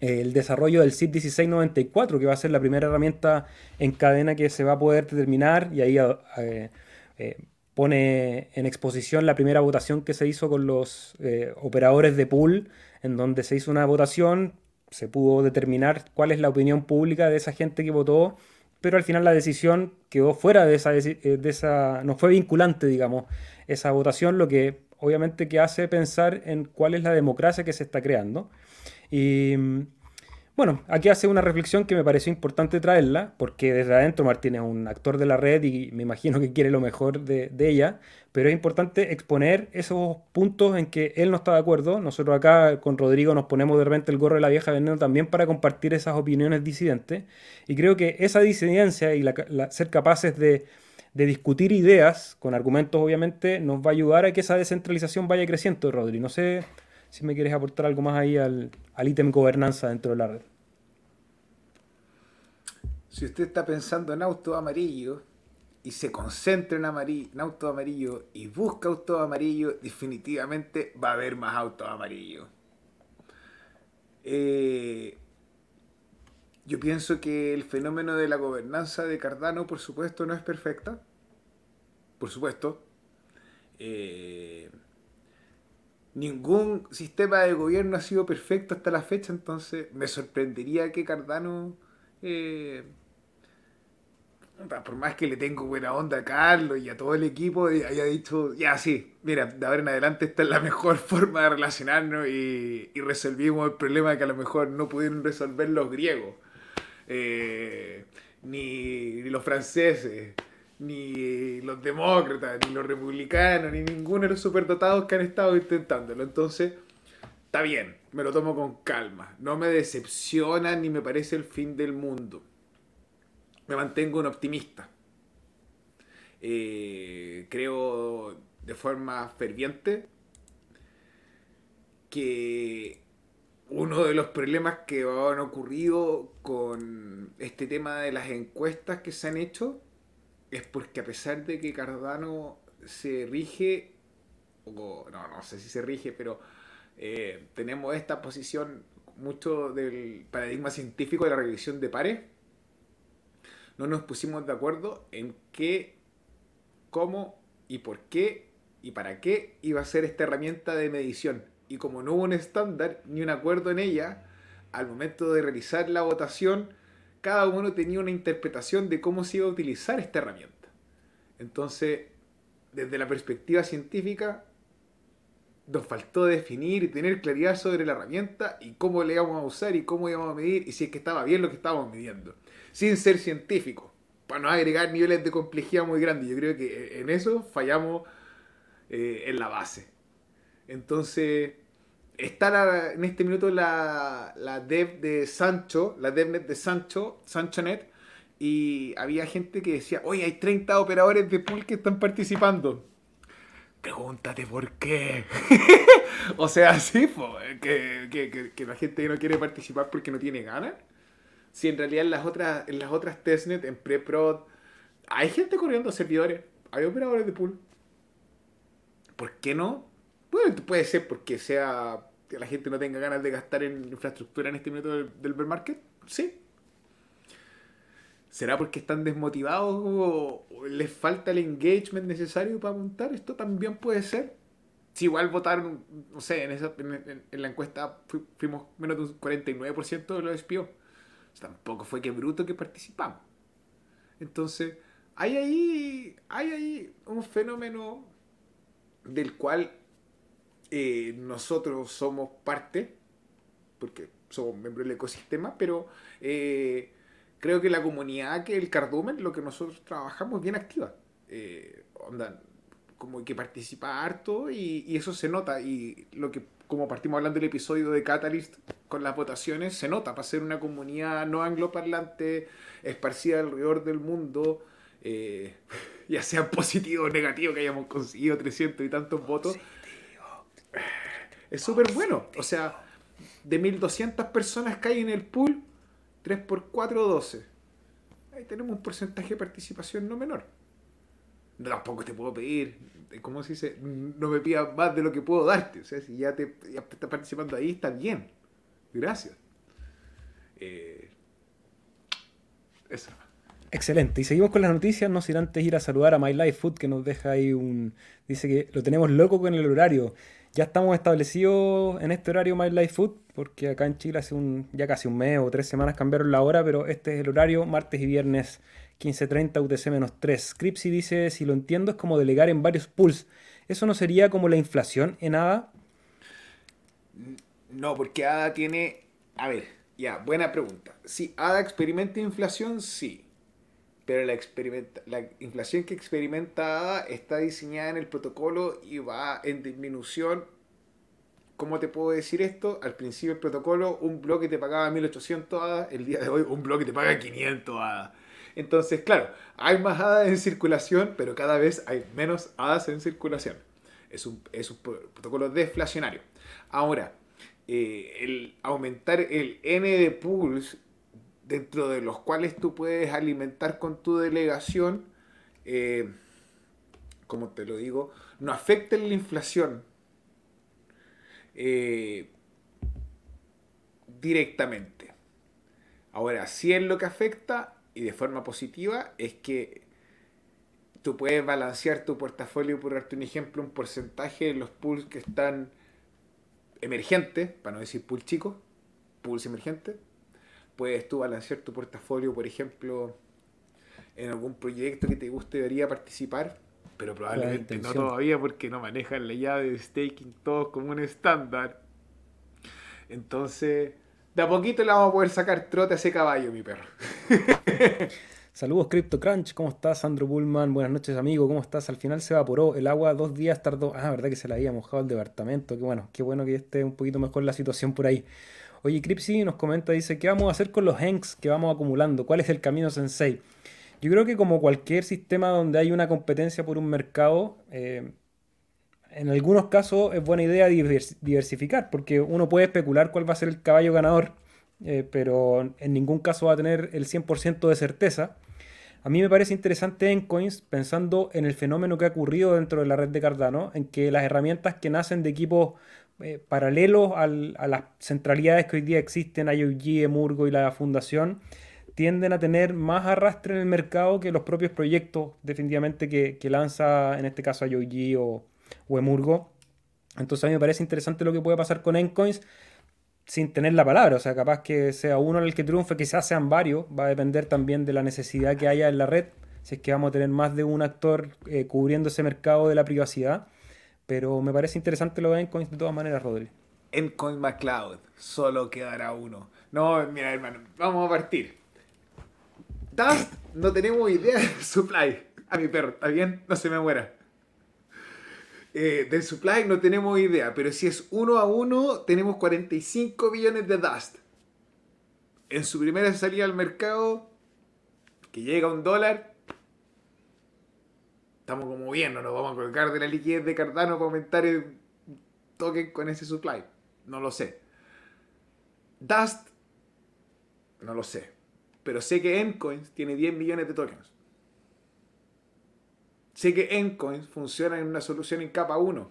el desarrollo del SIP 1694, que va a ser la primera herramienta en cadena que se va a poder determinar y ahí eh, eh, pone en exposición la primera votación que se hizo con los eh, operadores de pool, en donde se hizo una votación, se pudo determinar cuál es la opinión pública de esa gente que votó, pero al final la decisión quedó fuera de esa, de esa no fue vinculante, digamos, esa votación, lo que obviamente que hace pensar en cuál es la democracia que se está creando. Y bueno, aquí hace una reflexión que me pareció importante traerla, porque desde adentro Martín es un actor de la red y me imagino que quiere lo mejor de, ella, pero es importante exponer esos puntos en que él no está de acuerdo. Nosotros acá con Rodrigo nos ponemos de repente el gorro de la vieja veneno también para compartir esas opiniones disidentes, y creo que esa disidencia y ser capaces de de discutir ideas, con argumentos obviamente, nos va a ayudar a que esa descentralización vaya creciendo, Rodri. No sé si me quieres aportar algo más ahí al, al ítem gobernanza dentro de la red. Si usted está pensando en auto amarillo y se concentra en, amarillo, en auto amarillo y busca auto amarillo, definitivamente va a haber más autos amarillos. Eh, yo pienso que el fenómeno de la gobernanza de Cardano, por supuesto, no es perfecta. Por supuesto. Eh, ningún sistema de gobierno ha sido perfecto hasta la fecha, entonces me sorprendería que Cardano, eh, por más que le tengo buena onda a Carlos y a todo el equipo, haya dicho, ya sí, mira, de ahora en adelante esta es la mejor [LAUGHS] forma de relacionarnos y, y resolvimos el problema que a lo mejor no pudieron resolver los griegos. Eh, ni, los franceses, ni los demócratas, ni los republicanos, ni ninguno de los superdotados que han estado intentándolo. Entonces, está bien, me lo tomo con calma. No me decepciona ni me parece el fin del mundo. Me mantengo un optimista. Eh, creo de forma ferviente que uno de los problemas que han ocurrido con este tema de las encuestas que se han hecho es porque a pesar de que Cardano se rige, o no, no sé si se rige, pero eh, tenemos esta posición mucho del paradigma científico de la revisión de pares, no nos pusimos de acuerdo en qué, cómo y por qué y para qué iba a ser esta herramienta de medición. Y como no hubo un estándar ni un acuerdo en ella, al momento de realizar la votación, cada uno tenía una interpretación de cómo se iba a utilizar esta herramienta. Entonces, desde la perspectiva científica, nos faltó definir y tener claridad sobre la herramienta y cómo le íbamos a usar y cómo íbamos a medir y si es que estaba bien lo que estábamos midiendo, sin ser científico, para no agregar niveles de complejidad muy grandes. Yo creo que en eso fallamos eh, en la base. Entonces, está en este minuto la, la dev de Sancho, la devnet de Sancho, SanchoNet, y había gente que decía, oye, hay 30 operadores de pool que están participando. Pregúntate por qué. [LAUGHS] o sea, [LAUGHS] sí, que, que, la gente no quiere participar porque no tiene ganas. Si en realidad en las otras, en las otras testnet, en pre-prod, hay gente corriendo servidores, hay operadores de pool. ¿Por qué no? puede ser porque sea que la gente no tenga ganas de gastar en infraestructura en este minuto del, bear market. Sí. ¿Será porque están desmotivados o, les falta el engagement necesario para montar? Esto también puede ser. Si igual votaron, no sé, en, esa, en, la encuesta fuimos menos de un 49% de los despidos. tampoco fue que bruto que participamos. Entonces, hay ahí, hay ahí un fenómeno del cual eh, nosotros somos parte, porque somos miembros del ecosistema, pero eh, creo que la comunidad que el cardumen, lo que nosotros trabajamos, es bien activa. Eh, onda, como que participa harto y, eso se nota. Y lo que, como partimos hablando del episodio de Catalyst con las votaciones, se nota para ser una comunidad no angloparlante, esparcida alrededor del mundo. [LAUGHS] ya sea positivo o negativo que hayamos conseguido 300 y tantos votos, es súper bueno. O sea, de 1200 personas que hay en el pool, 3 por 4, 12. Ahí tenemos un porcentaje de participación no menor. Tampoco te puedo pedir, ¿cómo se dice? No me pidas más de lo que puedo darte. O sea, si ya, te, ya estás participando ahí, está bien. Gracias. Eh. Excelente. Y seguimos con las noticias, no sin antes ir a saludar a My Life Food, que nos deja ahí un... Dice que lo tenemos loco con el horario. Ya estamos establecidos en este horario My Life Food, porque acá en Chile hace un, ya casi un mes o tres semanas cambiaron la hora, pero este es el horario, martes y viernes 15.30 UTC-3. Cripsy dice, si lo entiendo, es como delegar en varios pools. ¿Eso no sería como la inflación en ADA? No, porque ADA tiene... A ver, ya, buena pregunta. Si ADA experimenta inflación, sí pero la, inflación que experimenta está diseñada en el protocolo y va en disminución. ¿Cómo te puedo decir esto? Al principio el protocolo, un bloque te pagaba 1800 ADA, el día de hoy un bloque te paga 500 ADA. Entonces, claro, hay más hadas en circulación, pero cada vez hay menos hadas en circulación. Es un, es un protocolo deflacionario. Ahora, eh, el aumentar el N de pools dentro de los cuales tú puedes alimentar con tu delegación, eh, como te lo digo, no afecta en la inflación eh, directamente. Ahora, si es lo que afecta y de forma positiva es que tú puedes balancear tu portafolio, por darte un ejemplo, un porcentaje de los pools que están emergentes, para no decir pool chicos, pools emergentes. Puedes tú balancear tu portafolio, por ejemplo, en algún proyecto que te guste, debería participar, pero probablemente no todavía porque no manejan la llave de staking todos como un estándar. Entonces, de a poquito le vamos a poder sacar trote a ese caballo, mi perro. [LAUGHS] Saludos CryptoCrunch, ¿cómo estás Sandro Bullman? Buenas noches amigo, ¿cómo estás? Al final se evaporó el agua dos días tardó. Ah, verdad que se la había mojado el departamento, qué bueno, qué bueno que esté un poquito mejor la situación por ahí. Oye, Cripsy nos comenta, dice, ¿qué vamos a hacer con los hanks que vamos acumulando? ¿Cuál es el camino Sensei? Yo creo que como cualquier sistema donde hay una competencia por un mercado, eh, en algunos casos es buena idea diversificar, porque uno puede especular cuál va a ser el caballo ganador, eh, pero en ningún caso va a tener el 100% de certeza. A mí me parece interesante en Coins pensando en el fenómeno que ha ocurrido dentro de la red de Cardano, en que las herramientas que nacen de equipos eh, paralelos a las centralidades que hoy día existen, IOG, Emurgo y la fundación, tienden a tener más arrastre en el mercado que los propios proyectos definitivamente que, lanza en este caso IOG o, o Emurgo. Entonces a mí me parece interesante lo que puede pasar con Encoins sin tener la palabra. O sea, capaz que sea uno el que triunfe, quizás sean varios. Va a depender también de la necesidad que haya en la red. Si es que vamos a tener más de un actor eh, cubriendo ese mercado de la privacidad. Pero me parece interesante lo de Encoins de todas maneras, Rodri. Encoin McCloud, solo quedará uno. No, mira, hermano, vamos a partir. Dust, no tenemos idea de supply. A mi perro, ¿está bien? No se me muera. Eh, del supply no tenemos idea, pero si es uno a uno, tenemos 45 billones de Dust. En su primera salida al mercado, que llega a un dólar, estamos como bien, no nos vamos a colgar de la liquidez de Cardano para aumentar el token con ese supply. No lo sé. Dust, no lo sé. Pero sé que Encoins tiene 10 millones de tokens. Sé que Encoins funciona en una solución en capa 1.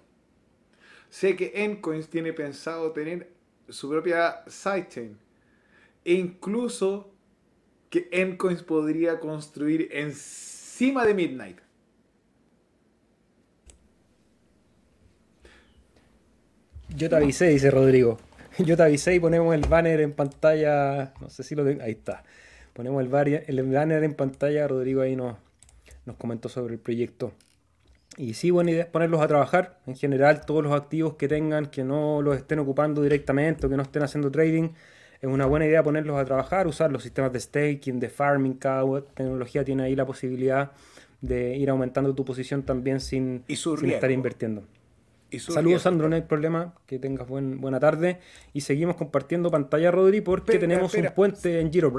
Sé que Encoins tiene pensado tener su propia sidechain. E incluso que Encoins podría construir encima de Midnight. Yo te avisé, dice Rodrigo. [LAUGHS] Yo te avisé y ponemos el banner en pantalla. No sé si lo tengo. Ahí está. Ponemos el, el banner en pantalla. Rodrigo ahí nos, nos comentó sobre el proyecto. Y sí, buena idea es ponerlos a trabajar. En general, todos los activos que tengan, que no los estén ocupando directamente o que no estén haciendo trading, es una buena idea ponerlos a trabajar, usar los sistemas de staking, de farming. Cada tecnología tiene ahí la posibilidad de ir aumentando tu posición también sin, estar invirtiendo. Saludos, Sandro, no hay problema. Que tengas buena tarde. Y seguimos compartiendo pantalla, Rodri, porque tenemos un puente en Giro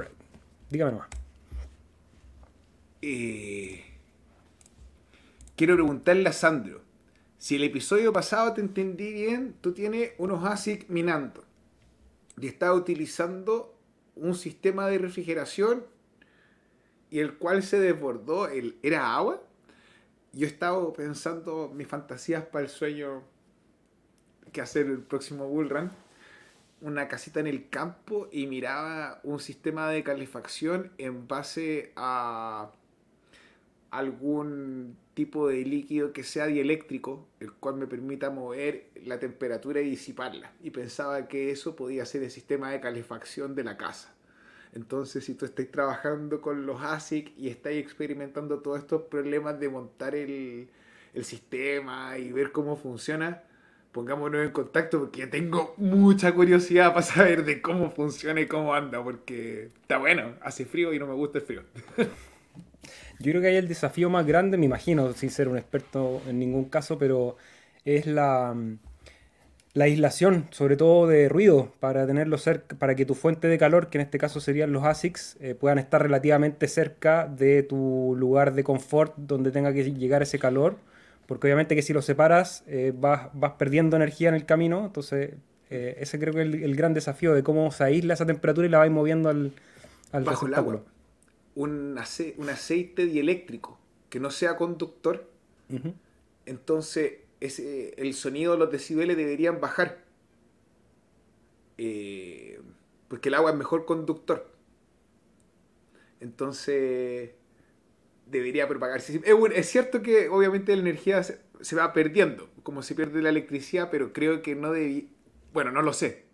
Dígame nomás. Eh quiero preguntarle a Sandro, si el episodio pasado te entendí bien, tú tienes unos ASIC minando y estás utilizando un sistema de refrigeración y el cual se desbordó, el, ¿era agua? Yo estaba pensando mis fantasías para el sueño que hacer el próximo Bull Run. Una casita en el campo y miraba un sistema de calefacción en base a algún tipo de líquido que sea dieléctrico, el cual me permita mover la temperatura y disiparla. Y pensaba que eso podía ser el sistema de calefacción de la casa. Entonces, si tú estás trabajando con los ASIC y estás experimentando todos estos problemas de montar el, sistema y ver cómo funciona, pongámonos en contacto porque tengo mucha curiosidad para saber de cómo funciona y cómo anda, porque está bueno, hace frío y no me gusta el frío. Yo creo que hay el desafío más grande, me imagino, sin ser un experto en ningún caso, pero es la, la aislación, sobre todo de ruido, para tenerlo cerca, para que tu fuente de calor, que en este caso serían los ASICs, eh, puedan estar relativamente cerca de tu lugar de confort donde tenga que llegar ese calor, porque obviamente que si lo separas eh, vas, vas, perdiendo energía en el camino, entonces eh, ese creo que es el, gran desafío de cómo se aísla esa temperatura y la vais moviendo al, al Bajo el agua. Un, ace un aceite dieléctrico que no sea conductor, uh -huh. entonces ese, el sonido, los decibeles deberían bajar. Eh, porque el agua es mejor conductor. Entonces, debería propagarse. Es, cierto que obviamente la energía se, se, va perdiendo, como se pierde la electricidad, pero creo que no debía... Bueno, no lo sé.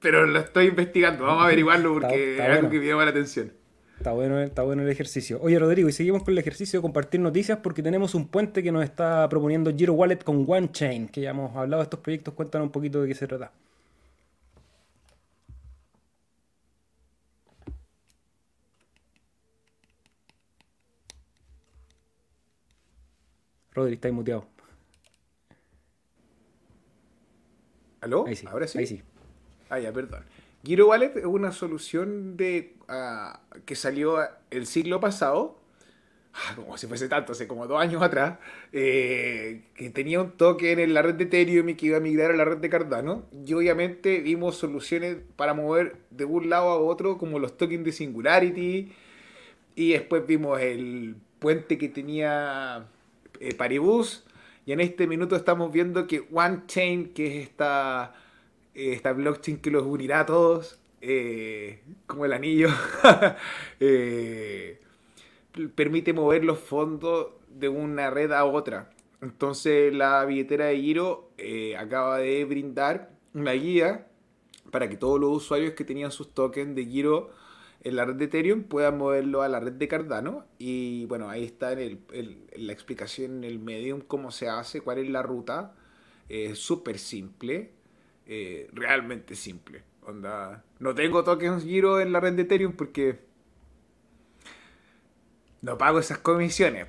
Pero lo estoy investigando, vamos a averiguarlo porque está, está es algo bueno. que me llama la atención. Está bueno, está bueno el ejercicio. Oye, Rodrigo, y seguimos con el ejercicio de compartir noticias porque tenemos un puente que nos está proponiendo Giro Wallet con OneChain, que ya hemos hablado de estos proyectos. Cuéntanos un poquito de qué se trata. Rodri, está muteado. ¿Aló? Ahí sí, ¿Ahora sí? Ahí sí. Ah, ya, perdón. Giro Wallet es una solución de uh, que salió el siglo pasado, ah, como si fuese tanto, hace como dos años atrás, eh, que tenía un token en la red de Ethereum y que iba a migrar a la red de Cardano. Y obviamente vimos soluciones para mover de un lado a otro, como los tokens de Singularity. Y después vimos el puente que tenía eh, Paribus. Y en este minuto estamos viendo que OneChain, que es esta esta blockchain que los unirá a todos, eh, como el anillo, [LAUGHS] eh, permite mover los fondos de una red a otra. Entonces la billetera de Giro eh, acaba de brindar una guía para que todos los usuarios que tenían sus tokens de Giro en la red de Ethereum puedan moverlo a la red de Cardano. Y bueno, ahí está en, el, la explicación en el Medium cómo se hace, cuál es la ruta. Es súper simple eh, realmente simple. Onda, no tengo tokens Giro en la red de Ethereum porque no pago esas comisiones.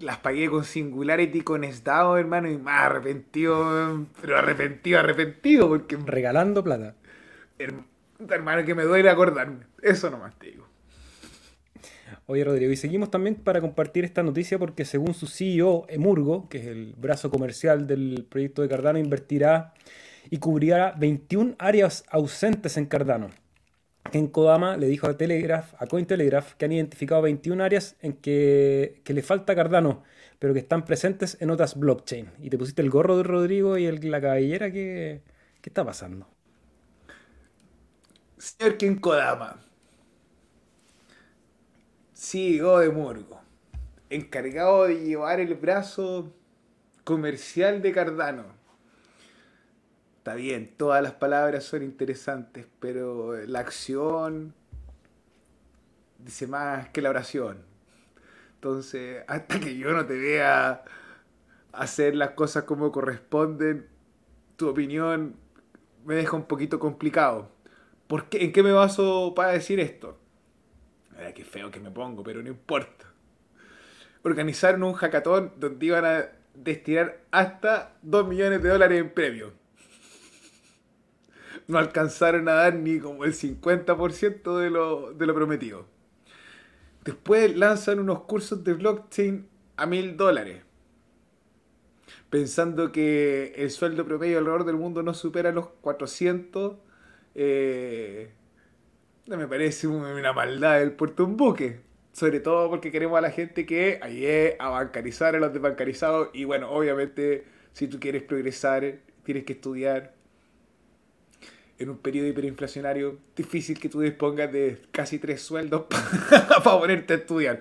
Las pagué con Singularity, con Estado, hermano, y más arrepentido, pero arrepentido, arrepentido, porque... Regalando plata. Hermano, que me duele acordarme. Eso nomás te digo. Oye, Rodrigo, y seguimos también para compartir esta noticia porque según su CEO, Emurgo, que es el brazo comercial del proyecto de Cardano, invertirá y cubrirá 21 áreas ausentes en Cardano. En Kodama le dijo a Telegraph, a Cointelegraph, que han identificado 21 áreas en que, que le falta Cardano, pero que están presentes en otras blockchain. Y te pusiste el gorro de Rodrigo y el, la cabellera, ¿qué, ¿qué está pasando? Señor Ken Kodama, CEO de Murgo, encargado de llevar el brazo comercial de Cardano está bien, todas las palabras son interesantes, pero la acción dice más que la oración. Entonces, hasta que yo no te vea hacer las cosas como corresponden, tu opinión me deja un poquito complicado. ¿Por qué? ¿En qué me baso para decir esto? Mira, qué feo que me pongo, pero no importa. Organizaron un hackathon donde iban a destinar hasta 2 millones de dólares en premios no alcanzaron a dar ni como el 50% de lo, de lo prometido. Después lanzan unos cursos de blockchain a mil dólares. Pensando que el sueldo promedio alrededor del mundo no supera los 400. Eh, me parece una maldad el puerto un buque. Sobre todo porque queremos a la gente que ayude a bancarizar a los desbancarizados. Y bueno, obviamente, si tú quieres progresar, tienes que estudiar, en un periodo hiperinflacionario difícil que tú dispongas de casi tres sueldos [LAUGHS] para ponerte a estudiar.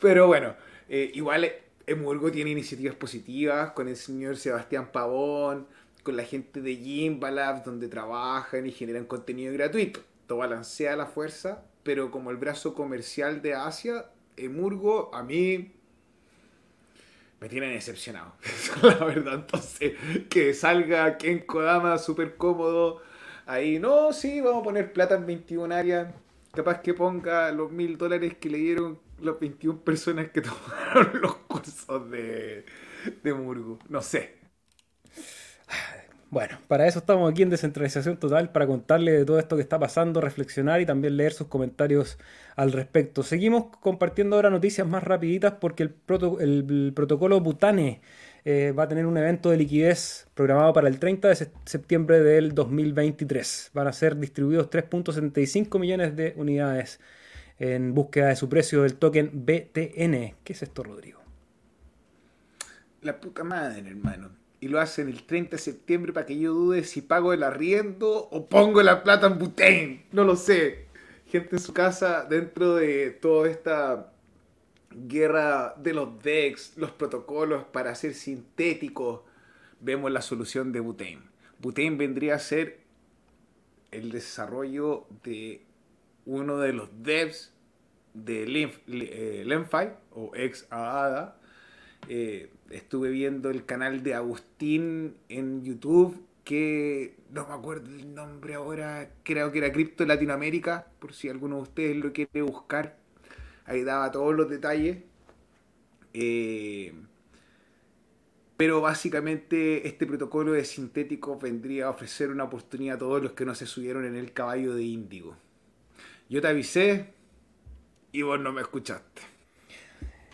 Pero bueno, eh, igual Emurgo tiene iniciativas positivas con el señor Sebastián Pavón, con la gente de Jimba Labs, donde trabajan y generan contenido gratuito. Todo balancea la fuerza, pero como el brazo comercial de Asia, Emurgo a mí me tienen decepcionado. [LAUGHS] la verdad, entonces, que salga Ken Kodama súper cómodo Ahí, no, sí, vamos a poner plata en 21 áreas. Capaz que ponga los mil dólares que le dieron las 21 personas que [LAUGHS] tomaron los cursos de, de Murgo. No sé. Bueno, para eso estamos aquí en Descentralización Total, para contarle de todo esto que está pasando, reflexionar y también leer sus comentarios al respecto. Seguimos compartiendo ahora noticias más rapiditas porque el, el, protocolo Butane eh, va a tener un evento de liquidez programado para el 30 de septiembre del 2023. Van a ser distribuidos 3.75 millones de unidades en búsqueda de su precio del token BTN. ¿Qué es esto, Rodrigo? La puta madre, hermano y lo hacen el 30 de septiembre para que yo dude si pago el arriendo o pongo la plata en Butane. No lo sé. Gente en su casa dentro de toda esta guerra de los decks, los protocolos para ser sintéticos, vemos la solución de Butane. Butane vendría a ser el desarrollo de uno de los devs de Lenfi eh, o ex AADA. Eh, estuve viendo el canal de Agustín en YouTube, que no me acuerdo el nombre ahora, creo que era Cripto Latinoamérica, por si alguno de ustedes lo quiere buscar. Ahí daba todos los detalles. Eh, pero básicamente este protocolo de sintéticos vendría a ofrecer una oportunidad a todos los que no se subieron en el caballo de índigo. Yo te avisé y vos no me escuchaste.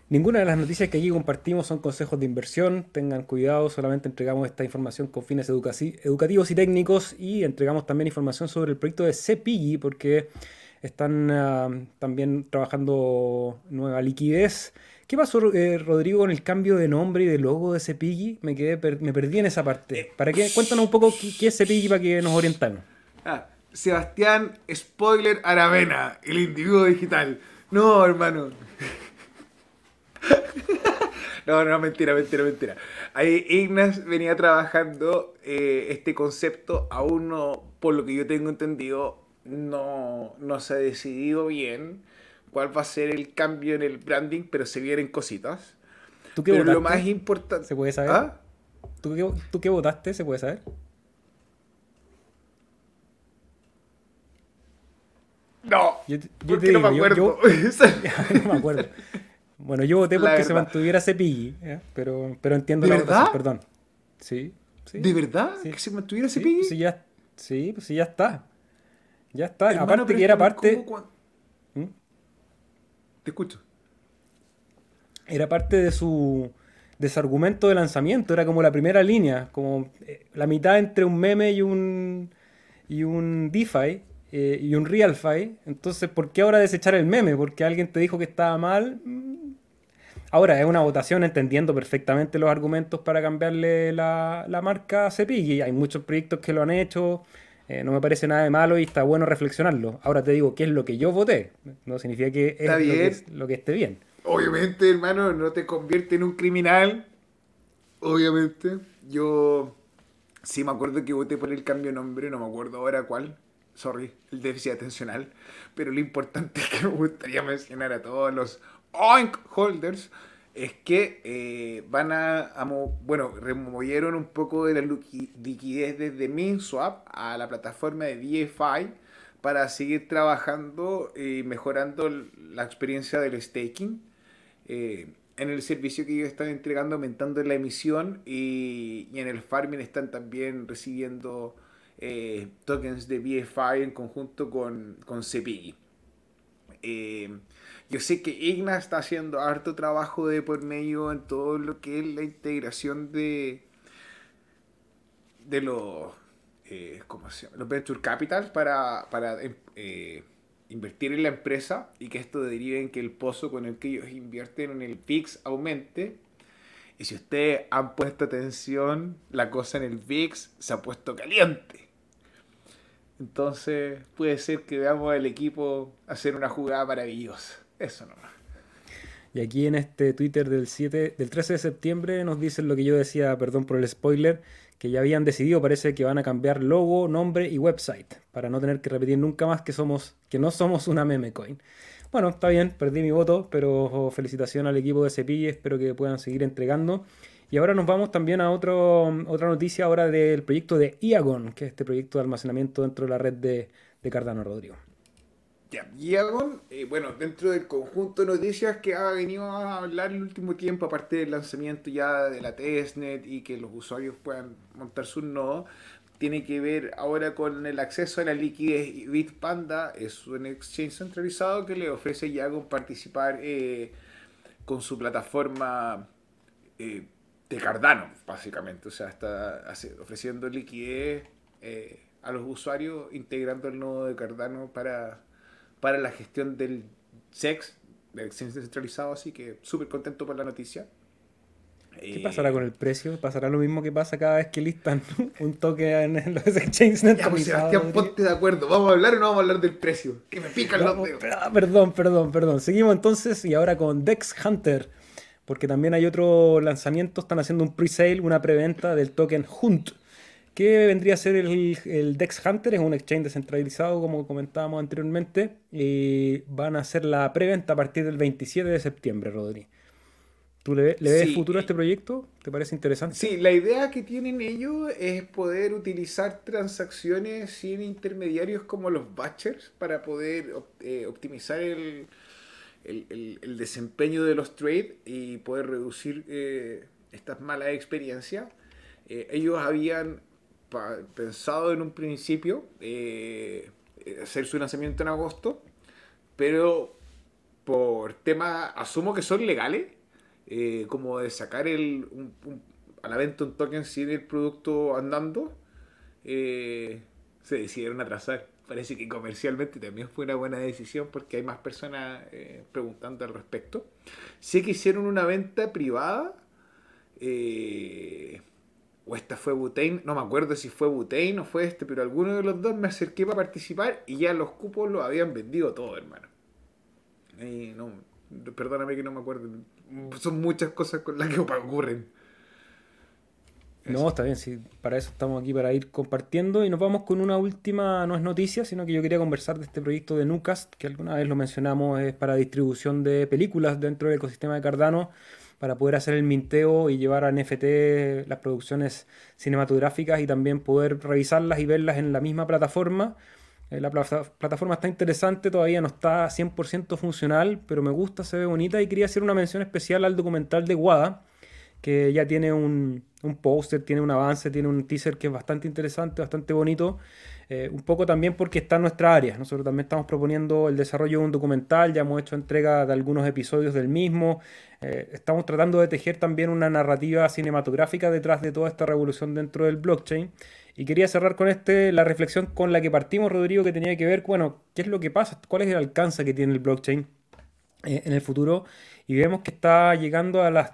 Ninguna de las noticias que aquí compartimos son consejos de inversión. Tengan cuidado, solamente entregamos esta información con fines educativos y técnicos y entregamos también información sobre el proyecto de Cepigi porque están ah, también trabajando nueva liquidez. ¿Qué pasó, eh, Rodrigo, con el cambio de nombre y de logo de Cepigi? Me, quedé me perdí en esa parte. Eh, ¿Para qué? Cuéntanos un poco qué, es Cepigi para que nos orientemos. Ah, Sebastián Spoiler Aravena, el individuo digital. No, hermano. [LAUGHS] no, no, mentira, mentira, mentira. Ahí Ignas venía trabajando eh, este concepto, aún no, por lo que yo tengo entendido, no, no se ha decidido bien cuál va a ser el cambio en el branding, pero se vienen cositas. ¿Tú qué pero lo más importante... ¿Se puede saber? ¿Ah? ¿Tú, qué, ¿Tú qué votaste? ¿Se puede saber? No, yo, porque no me acuerdo. [LAUGHS] [LAUGHS] no me acuerdo. Bueno, yo voté porque se mantuviera Cepilli, pero, pero entiendo ¿De la verdad? perdón. Sí, sí. ¿De verdad? ¿Que se mantuviera Cepilli? Sí, pues ya, sí, pues sí, ya está. Ya está. Aparte que era parte. ¿Mm? Te escucho. Era parte de su, de su argumento de lanzamiento. Era como la primera línea. Como eh, la mitad entre un meme y un. y un DeFi. Eh, y un RealFi. Entonces, ¿por qué ahora desechar el meme? ¿Porque alguien te dijo que estaba mal? Mm, Ahora, es una votación entendiendo perfectamente los argumentos para cambiarle la, marca a Cepigui. Hay muchos proyectos que lo han hecho, eh, no me parece nada de malo y está bueno reflexionarlo. Ahora te digo, ¿qué es lo que yo voté? No significa que es, Lo, que esté bien. Obviamente, hermano, no te convierte en un criminal. Obviamente. Yo sí me acuerdo que voté por el cambio de nombre, no me acuerdo ahora cuál. Sorry, el déficit atencional. Pero lo importante es que me gustaría mencionar a todos los Oink Holders es que eh, van a, bueno, removieron un poco de la liquidez desde MinSwap a la plataforma de DeFi para seguir trabajando y mejorando la experiencia del staking. Eh, en el servicio que ellos están entregando, aumentando la emisión y, en el farming están también recibiendo eh, tokens de BFI en conjunto con, con. Yo sé que Igna está haciendo harto trabajo de por medio en todo lo que es la integración de, de los, eh, ¿cómo se llama? los venture capital para, para em, eh, invertir en la empresa y que esto derive en que el pozo con el que ellos invierten en el VIX aumente. Y si ustedes han puesto atención, la cosa en el VIX se ha puesto caliente. Entonces puede ser que veamos al equipo hacer una jugada maravillosa. Eso no. Y aquí en este Twitter del, 7, del 13 de septiembre nos dicen lo que yo decía, perdón por el spoiler, que ya habían decidido, parece que van a cambiar logo, nombre y website, para no tener que repetir nunca más que somos, que no somos una meme coin. Bueno, está bien, perdí mi voto, pero felicitación al equipo de Cepille, espero que puedan seguir entregando. Y ahora nos vamos también a otro, otra noticia ahora del proyecto de Iagon, que es este proyecto de almacenamiento dentro de la red de, de Cardano Rodrigo. Ya, Diagon, eh, bueno, dentro del conjunto de noticias que ha venido a hablar el último tiempo, aparte del lanzamiento ya de la testnet y que los usuarios puedan montar sus nodos, tiene que ver ahora con el acceso a la liquidez. Bitpanda es un exchange centralizado que le ofrece ya con participar eh, con su plataforma eh, de Cardano, básicamente. O sea, está ofreciendo liquidez a los usuarios, integrando el nodo de Cardano para, para la gestión del SEX, del exchange centralizado. Así que súper contento por la noticia. ¿Qué pasará con el precio? ¿Pasará lo mismo que pasa cada vez que listan [LAUGHS] un toque en los exchanges ya, pues, Sebastián, ponte de acuerdo. ¿Vamos a hablar o no vamos a hablar del precio? Que me pican los dedos. Perdón, perdón, perdón. Seguimos entonces y ahora con Dex Hunter. Porque también hay otro lanzamiento. Están haciendo un pre-sale, una preventa del token Hunt. ¿Qué vendría a ser el, el, Dex Hunter? Es un exchange descentralizado, como comentábamos anteriormente. Y van a hacer la preventa a partir del 27 de septiembre, Rodri. ¿Tú le, ves futuro a este proyecto? ¿Te parece interesante? Sí, la idea que tienen ellos es poder utilizar transacciones sin intermediarios como los batchers para poder eh, optimizar el, desempeño de los trades y poder reducir eh, estas malas experiencias. Eh, ellos habían pensado en un principio hacer su lanzamiento en agosto, pero por temas, asumo que son legales, eh, como de sacar el, a la venta un token sin el producto andando, eh, se decidieron atrasar. Parece que comercialmente también fue una buena decisión porque hay más personas eh, preguntando al respecto. Sé que hicieron una venta privada. O esta fue Butane, no me acuerdo si fue Butane o fue este, pero alguno de los dos me acerqué para participar y ya los cupos los habían vendido todos, hermano. no, perdóname que no me acuerdo son muchas cosas con las que ocurren. No, está bien, sí, para eso estamos aquí, para ir compartiendo. Y nos vamos con una última, no es noticia, sino que yo quería conversar de este proyecto de Nucast, que alguna vez lo mencionamos, es para distribución de películas dentro del ecosistema de Cardano, para poder hacer el minteo y llevar a NFT las producciones cinematográficas y también poder revisarlas y verlas en la misma plataforma eh, la plataforma está interesante, todavía no está 100% funcional, pero me gusta, se ve bonita y quería hacer una mención especial al documental de Wada, que ya tiene un, un póster, tiene un avance, tiene un teaser que es bastante interesante, bastante bonito. Eh, un poco también porque está en nuestra área. Nosotros también estamos proponiendo el desarrollo de un documental, ya hemos hecho entrega de algunos episodios del mismo. Eh, estamos tratando de tejer también una narrativa cinematográfica detrás de toda esta revolución dentro del blockchain. Y quería cerrar con este la reflexión con la que partimos, Rodrigo, que tenía que ver, bueno, qué es lo que pasa, cuál es el alcance que tiene el blockchain eh, en el futuro. Y vemos que está llegando a las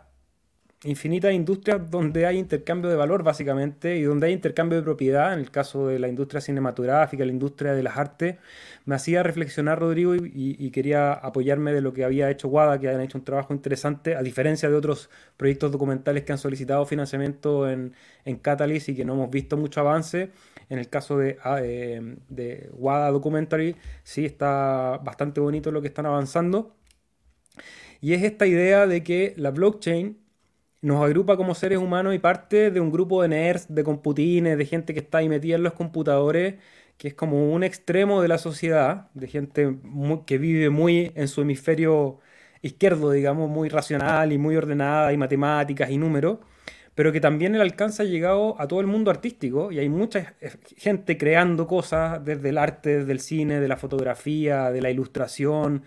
infinitas industrias donde hay intercambio de valor básicamente y donde hay intercambio de propiedad, en el caso de la industria cinematográfica, la industria de las artes, me hacía reflexionar Rodrigo y, quería apoyarme de lo que había hecho Wada, que han hecho un trabajo interesante, a diferencia de otros proyectos documentales que han solicitado financiamiento en, en Catalyst y que no hemos visto mucho avance. En el caso de, ah, eh, de Wada Documentary, sí está bastante bonito lo que están avanzando. Y es esta idea de que la blockchain nos agrupa como seres humanos y parte de un grupo de nerds, de computines, de gente que está ahí metida en los computadores, que es como un extremo de la sociedad, de gente que vive muy en su hemisferio izquierdo, digamos, muy racional y muy ordenada, y matemáticas y números, pero que también el alcance ha llegado a todo el mundo artístico y hay mucha gente creando cosas desde el arte, desde el cine, de la fotografía, de la ilustración,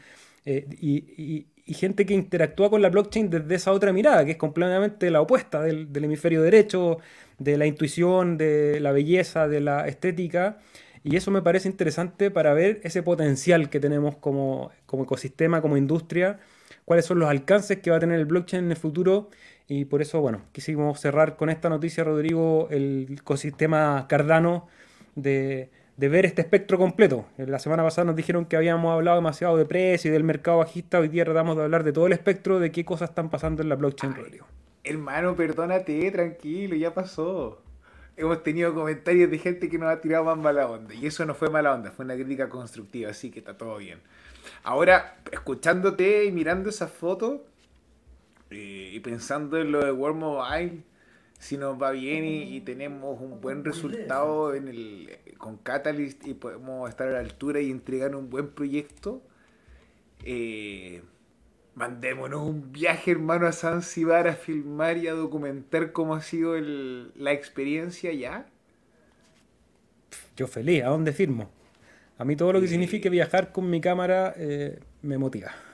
eh, y, y gente que interactúa con la blockchain desde esa otra mirada, que es completamente la opuesta del, hemisferio derecho, de la intuición, de la belleza, de la estética. Y eso me parece interesante para ver ese potencial que tenemos como, como ecosistema, como industria, cuáles son los alcances que va a tener el blockchain en el futuro. Y por eso, bueno, quisimos cerrar con esta noticia, Rodrigo, el ecosistema Cardano de, de ver este espectro completo. La semana pasada nos dijeron que habíamos hablado demasiado de precio y del mercado bajista. Hoy día tratamos de hablar de todo el espectro de qué cosas están pasando en la blockchain, Rodrigo. Hermano, perdónate, tranquilo, ya pasó. Hemos tenido comentarios de gente que nos ha tirado más mala onda. Y eso no fue mala onda, fue una crítica constructiva, así que está todo bien. Ahora, escuchándote y mirando esas fotos eh, y pensando en lo de World Mobile, si nos va bien y, tenemos un buen resultado en el, con Catalyst y podemos estar a la altura y entregar un buen proyecto, eh, mandémonos un viaje, hermano, a Zanzibar a filmar y a documentar cómo ha sido la experiencia ya. Yo feliz, ¿a dónde firmo? A mí todo lo que signifique viajar con mi cámara eh, me motiva.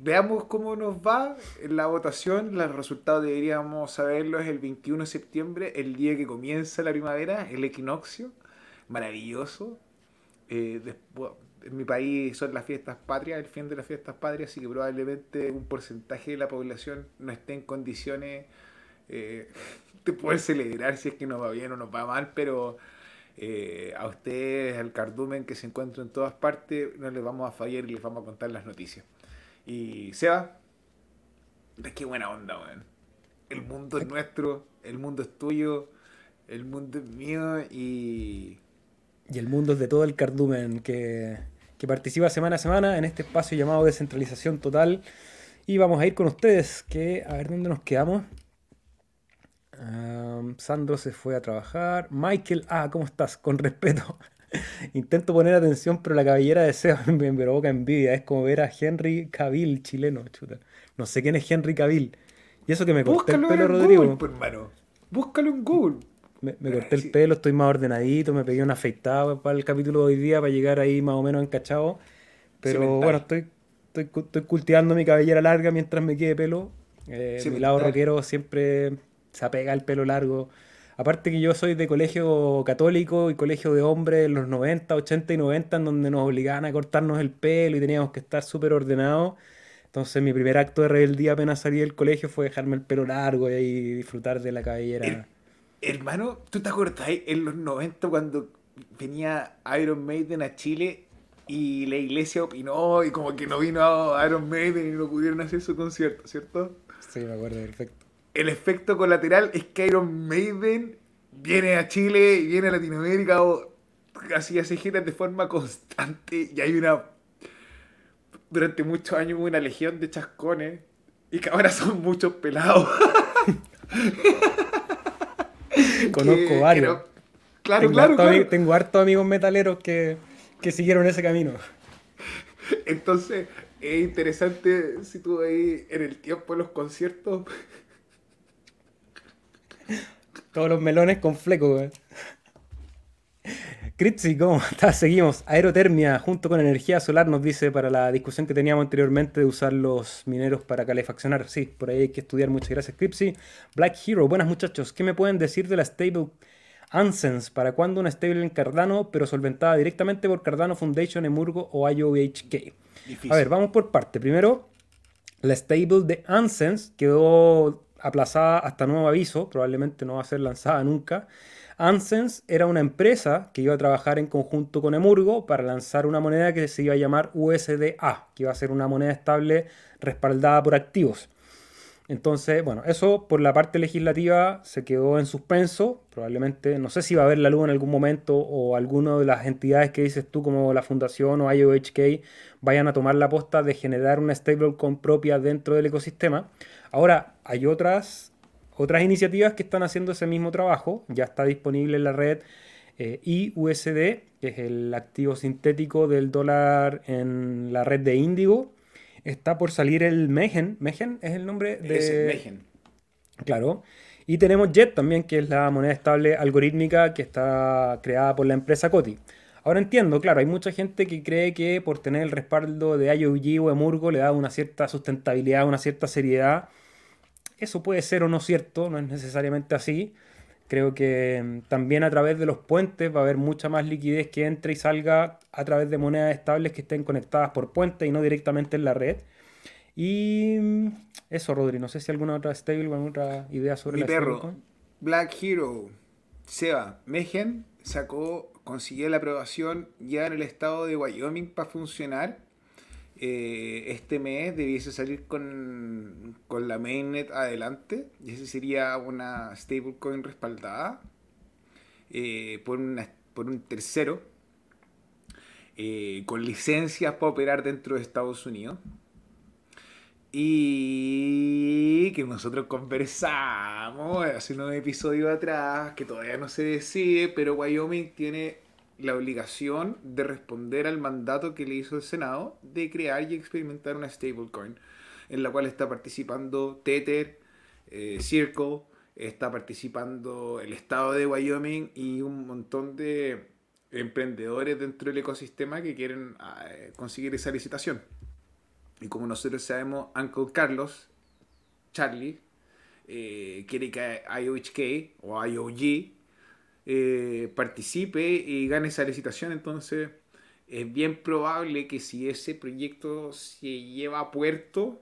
Veamos cómo nos va la votación. Los resultados deberíamos saberlos el 21 de septiembre, el día que comienza la primavera, el equinoccio. Maravilloso. Eh, en mi país son las fiestas patrias, el fin de las fiestas patrias, así que probablemente un porcentaje de la población no esté en condiciones eh, de poder celebrar si es que nos va bien o nos va mal, pero eh, a ustedes, al cardumen que se encuentra en todas partes, no les vamos a fallar y les vamos a contar las noticias. Y Seba, qué buena onda, weón. El mundo es nuestro, el mundo es tuyo, el mundo es mío y... Y el mundo es de todo el cardumen que, que participa semana a semana en este espacio llamado Descentralización Total. Y vamos a ir con ustedes, que a ver dónde nos quedamos. Sandro se fue a trabajar. Michael, ah, ¿cómo estás? Con respeto. Intento poner atención, pero la cabellera de Seba [LAUGHS] me provoca envidia. Es como ver a Henry Cavill, chileno, chuta. No sé quién es Henry Cavill. Y eso que me corté el pelo, Rodrigo. Pues, hermano. Búscalo en Google. Me, corté el pelo, estoy más ordenadito, me pegué una afeitada para el capítulo de hoy día para llegar ahí más o menos encachado. Pero bueno, estoy, estoy, cultivando mi cabellera larga mientras me quede pelo. Eh, mi lado rockero siempre se apega el pelo largo. Aparte que yo soy de colegio católico y colegio de hombres en los 90, 80 y 90, en donde nos obligaban a cortarnos el pelo y teníamos que estar súper ordenados. Entonces mi primer acto de rebeldía apenas salí del colegio fue dejarme el pelo largo y ahí disfrutar de la cabellera. hermano, ¿tú te acuerdas en los 90 cuando venía Iron Maiden a Chile y la iglesia opinó y como que no vino Iron Maiden y no pudieron hacer su concierto, ¿cierto? Sí, me acuerdo perfecto el efecto colateral es que Iron Maiden viene a Chile y viene a Latinoamérica o así hace giras de forma constante y hay una durante muchos años hubo una legión de chascones y que ahora son muchos pelados. [LAUGHS] Conozco varios. claro, tengo claro, harto tengo hartos amigos metaleros que, que siguieron ese camino. Entonces, es interesante si tú ahí en el tiempo de los conciertos todos los melones con fleco, güey. Critzy, ¿cómo estás? Seguimos. Aerotermia junto con energía solar nos dice para la discusión que teníamos anteriormente de usar los mineros para calefaccionar. Sí, por ahí hay que estudiar. Muchas gracias, Cripsy. Black Hero, buenas muchachos. ¿Qué me pueden decir de la stable Ansens? ¿Para cuándo una stable en Cardano, pero solventada directamente por Cardano Foundation, Emurgo o IOHK? A ver, vamos por parte. Primero, la stable de Ansens quedó aplazada hasta nuevo aviso, probablemente no va a ser lanzada nunca. Ansens era una empresa que iba a trabajar en conjunto con Emurgo para lanzar una moneda que se iba a llamar USDA, que iba a ser una moneda estable respaldada por activos. Entonces, bueno, eso por la parte legislativa se quedó en suspenso. Probablemente, no sé si va a haber la luz en algún momento o alguna de las entidades que dices tú, como la Fundación o IOHK, vayan a tomar la posta de generar una stablecoin propia dentro del ecosistema. Ahora, hay otras, otras iniciativas que están haciendo ese mismo trabajo. Ya está disponible en la red eh, IUSD, que es el activo sintético del dólar en la red de Indigo. Está por salir el Megen. Megen es el nombre de. Es el. Claro. Y tenemos JET también, que es la moneda estable algorítmica que está creada por la empresa Coti. Ahora entiendo, claro, hay mucha gente que cree que por tener el respaldo de IOG o Emurgo le da una cierta sustentabilidad, una cierta seriedad eso puede ser o no cierto, no es necesariamente así. Creo que mm, también a través de los puentes va a haber mucha más liquidez que entre y salga a través de monedas estables que estén conectadas por puente y no directamente en la red. Y mm, eso, Rodri, no sé si alguna otra stable o alguna otra idea sobre Mi la perro, Black Hero, Seba, Megen sacó, consiguió la aprobación ya en el estado de Wyoming para funcionar eh, este mes debiese salir con, la mainnet adelante y ese sería una stablecoin respaldada eh, por, por un tercero eh, con licencias para operar dentro de Estados Unidos. Y que nosotros conversamos hace unos episodios atrás, que todavía no se decide, pero Wyoming tiene la obligación de responder al mandato que le hizo el Senado de crear y experimentar una stablecoin, en la cual está participando Tether, eh, Circle, está participando el estado de Wyoming y un montón de emprendedores dentro del ecosistema que quieren ah, conseguir esa licitación. Y como nosotros sabemos, Uncle Carlos, Charlie, eh, quiere que IOHK o IOG eh, participe y gane esa licitación. Entonces, es bien probable que si ese proyecto se lleva a puerto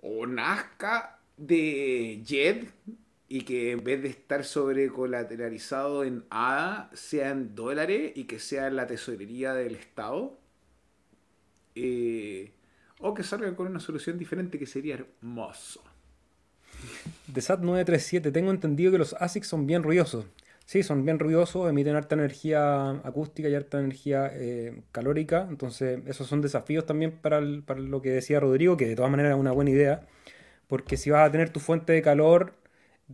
o nazca de JED y que en vez de estar sobre colateralizado en ADA, sea en dólares y que sea la tesorería del Estado eh, o que salgan con una solución diferente que sería hermoso. De SAT937, tengo entendido que los ASICs son bien ruidosos. Sí, son bien ruidosos, emiten harta energía acústica y harta energía eh, calórica. Entonces, esos son desafíos también para, lo que decía Rodrigo, que de todas maneras es una buena idea. Porque si vas a tener tu fuente de calor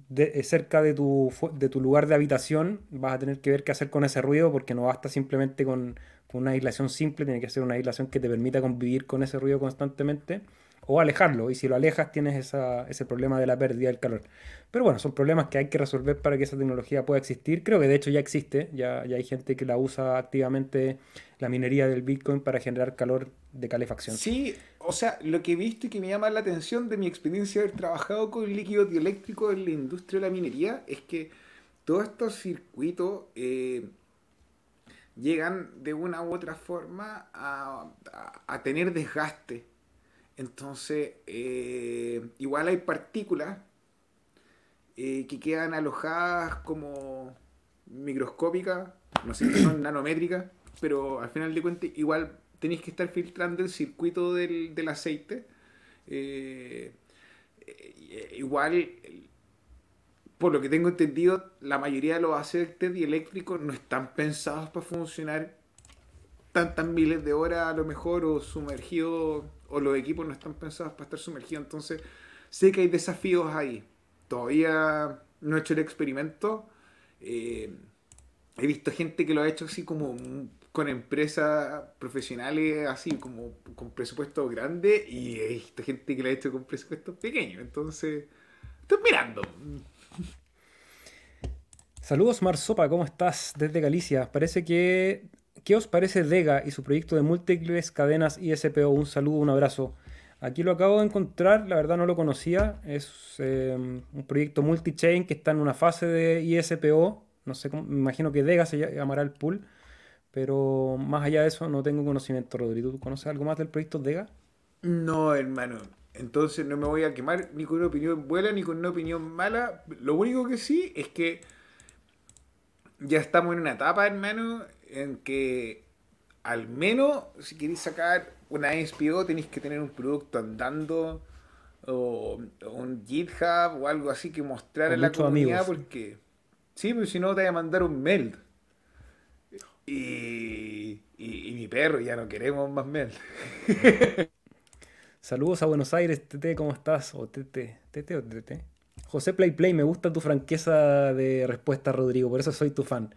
de, cerca de tu, lugar de habitación, vas a tener que ver qué hacer con ese ruido, porque no basta simplemente con, una aislación simple, tiene que ser una aislación que te permita convivir con ese ruido constantemente o alejarlo. Y si lo alejas tienes ese problema de la pérdida del calor. Pero bueno, son problemas que hay que resolver para que esa tecnología pueda existir. Creo que de hecho ya existe, ya, ya hay gente que la usa activamente, la minería del Bitcoin para generar calor de calefacción. Sí, o sea, lo que he visto y que me llama la atención de mi experiencia de haber trabajado con líquido dieléctrico en la industria de la minería es que todos estos circuitos... Eh, llegan de una u otra forma a, tener desgaste. Entonces, eh, igual hay partículas eh, que quedan alojadas como microscópicas, no sé si son [CLEARS THROAT] nanométricas, pero al final de cuentas igual tenéis que estar filtrando el circuito del, aceite. Eh, igual por lo que tengo entendido, la mayoría de los aceites dieléctricos no están pensados para funcionar tantas miles de horas a lo mejor o sumergidos, o los equipos no están pensados para estar sumergidos. Entonces, sé que hay desafíos ahí. Todavía no he hecho el experimento. Eh, he visto gente que lo ha hecho así como con empresas profesionales, así como con presupuestos grandes, y he visto gente que lo ha hecho con presupuestos pequeños. Entonces, estoy mirando. Saludos Marsopa, ¿cómo estás? Desde Galicia. Parece que... ¿Qué os parece Dega y su proyecto de múltiples cadenas ISPO? Un saludo, un abrazo. Aquí lo acabo de encontrar, la verdad no lo conocía. Es em, un proyecto multi-chain que está en una fase de ISPO. No sé me imagino que Dega se llamará el pool. Pero más allá de eso no tengo conocimiento, Rodrigo. ¿Tú conoces algo más del proyecto Dega? No, hermano. Entonces no me voy a quemar ni con una opinión buena ni con una opinión mala. Lo único que sí es que ya estamos en una etapa, hermano, en que al menos si queréis sacar una SPO tenéis que tener un producto andando o, un GitHub o algo así que mostrar a la comunidad porque sí, pues si no te voy a mandar un mail. Y, y, mi perro, ya no queremos más mail. [LAUGHS] Saludos a Buenos Aires, TT, ¿cómo estás? O TT, TT o TT. José Play Play, me gusta tu franqueza de respuesta, Rodrigo, por eso soy tu fan.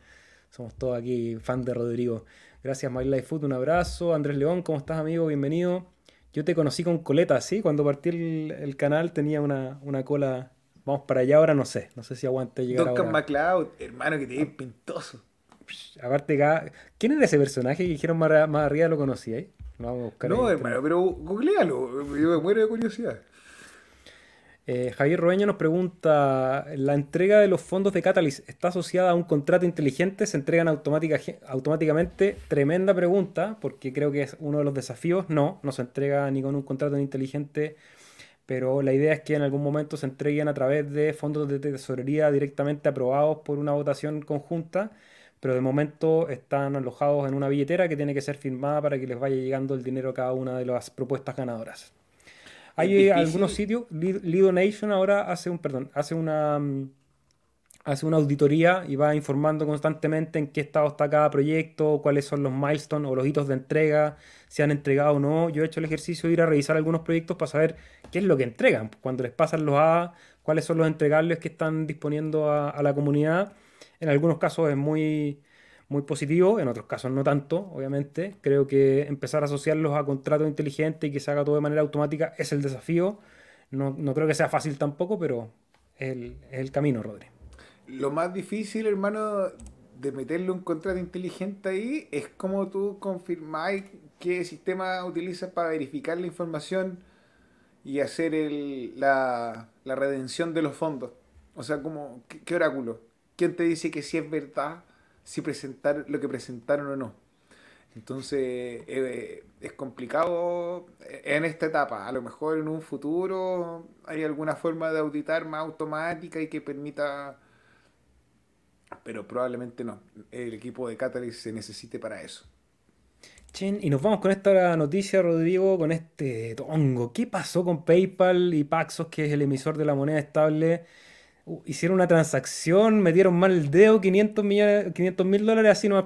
Somos todos aquí fan de Rodrigo. Gracias, My Life Food, un abrazo. Andrés León, ¿cómo estás, amigo? Bienvenido. Yo te conocí con coleta, ¿sí? Cuando partí el, canal tenía una, cola. Vamos para allá, ahora no sé. No sé si aguante llegar Duncan. MacLeod, hermano, que te ves pintoso. Aparte, ¿quién era ese personaje que dijeron más, arriba? ¿Lo conocíais? No, no hermano, pero googlealo. Yo me muero de curiosidad. Eh, Javier Roeño nos pregunta, ¿la entrega de los fondos de Catalyst está asociada a un contrato inteligente? ¿Se entregan automáticamente? Tremenda pregunta, porque creo que es uno de los desafíos. No, no se entrega ni con un contrato inteligente, pero la idea es que en algún momento se entreguen a través de fondos de tesorería directamente aprobados por una votación conjunta, pero de momento están alojados en una billetera que tiene que ser firmada para que les vaya llegando el dinero a cada una de las propuestas ganadoras. Hay algunos sitios, Lido Nation ahora hace un, perdón, hace una, mm, hace una auditoría y va informando constantemente en qué estado está cada proyecto, cuáles son los milestones o los hitos de entrega, si han entregado o no. Yo he hecho el ejercicio de ir a revisar algunos proyectos para saber qué es lo que entregan, cuando les pasan los A, cuáles son los entregables que están disponiendo a, la comunidad. En algunos casos es muy, muy positivo, en otros casos no tanto, obviamente. Creo que empezar a asociarlos a contratos inteligentes y que se haga todo de manera automática es el desafío. No, creo que sea fácil tampoco, pero es el, el camino, Rodri lo más difícil, hermano, de meterle un contrato inteligente ahí es como tú confirmáis qué sistema utilizas para verificar la información y hacer el, la, la redención de los fondos. O sea, como, ¿qué, oráculo? ¿Quién te dice que si es verdad, si presentar lo que presentaron o no? Entonces, eh, es complicado en esta etapa. A lo mejor en un futuro hay alguna forma de auditar más automática y que permita pero probablemente no. El equipo de Catalyst se necesite para eso. y nos vamos con esta noticia, Rodrigo, con este tongo. ¿Qué pasó con PayPal y Paxos, que es el emisor de la moneda estable? Uh, hicieron una transacción, metieron mal el dedo, 500 mil dólares, así no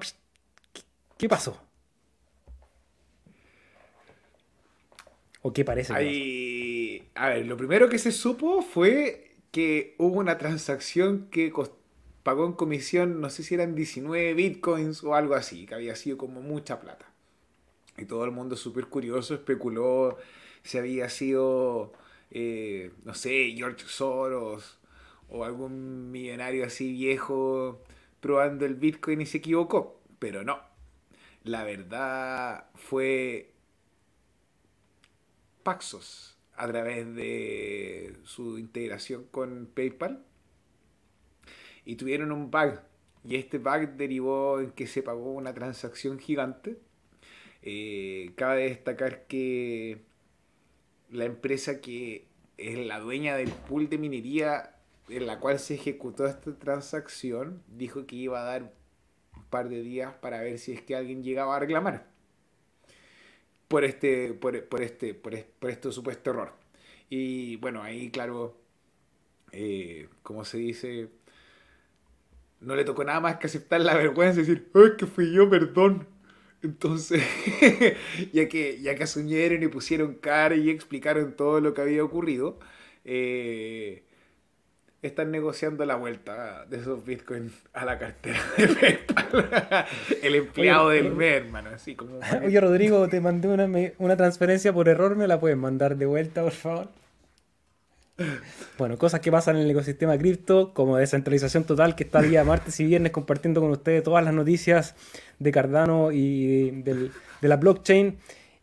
¿Qué, pasó? ¿O qué parece? A ver, lo primero que se supo fue que hubo una transacción que pagó en comisión, no sé si eran 19 bitcoins o algo así, que había sido como mucha plata. Y todo el mundo súper curioso especuló si había sido, eh, no sé, George Soros o algún millonario así viejo probando el bitcoin y se equivocó. Pero no. La verdad fue Paxos a través de su integración con PayPal y tuvieron un bug. Y este bug derivó en que se pagó una transacción gigante. Eh, cabe destacar que la empresa que es la dueña del pool de minería en la cual se ejecutó esta transacción dijo que iba a dar un par de días para ver si es que alguien llegaba a reclamar por este por, este por, este supuesto error y bueno ahí claro eh, como se dice no le tocó nada más que aceptar la vergüenza y decir, ¡ay, que fui yo, perdón! Entonces, [LAUGHS] ya que ya que asumieron y pusieron cara y explicaron todo lo que había ocurrido, eh, están negociando la vuelta de esos bitcoins a la cartera [LAUGHS] de PayPal. El empleado del mes, hermano. Así como... [LAUGHS] Oye, Rodrigo, te mandé una, una transferencia por error, ¿me la puedes mandar de vuelta, por favor? Bueno, cosas que pasan en el ecosistema cripto, como descentralización total, que está día martes y viernes compartiendo con ustedes todas las noticias de Cardano y de la blockchain.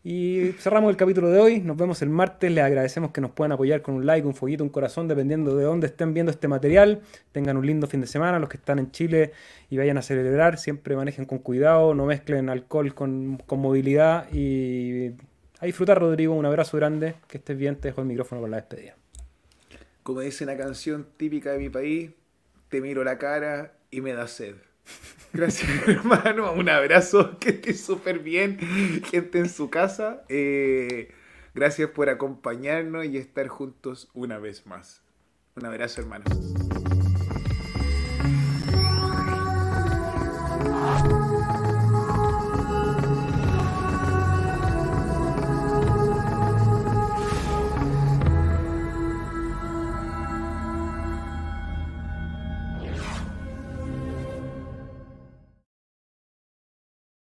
Y cerramos el capítulo de hoy. Nos vemos el martes. Les agradecemos que nos puedan apoyar con un like, un foguito, un corazón, dependiendo de dónde estén viendo este material. Tengan un lindo fin de semana. Los que están en Chile y vayan a celebrar, siempre manejen con cuidado, no mezclen alcohol con, con movilidad. Y a disfrutar, Rodrigo. Un abrazo grande. Que estés bien. Te dejo el micrófono para la despedida. Como dice una canción típica de mi país, te miro la cara y me da sed. Gracias, [LAUGHS] hermano. Un abrazo. [LAUGHS] Que esté súper bien. Gente en su casa. Eh, gracias por acompañarnos y estar juntos una vez más. Un abrazo, hermano.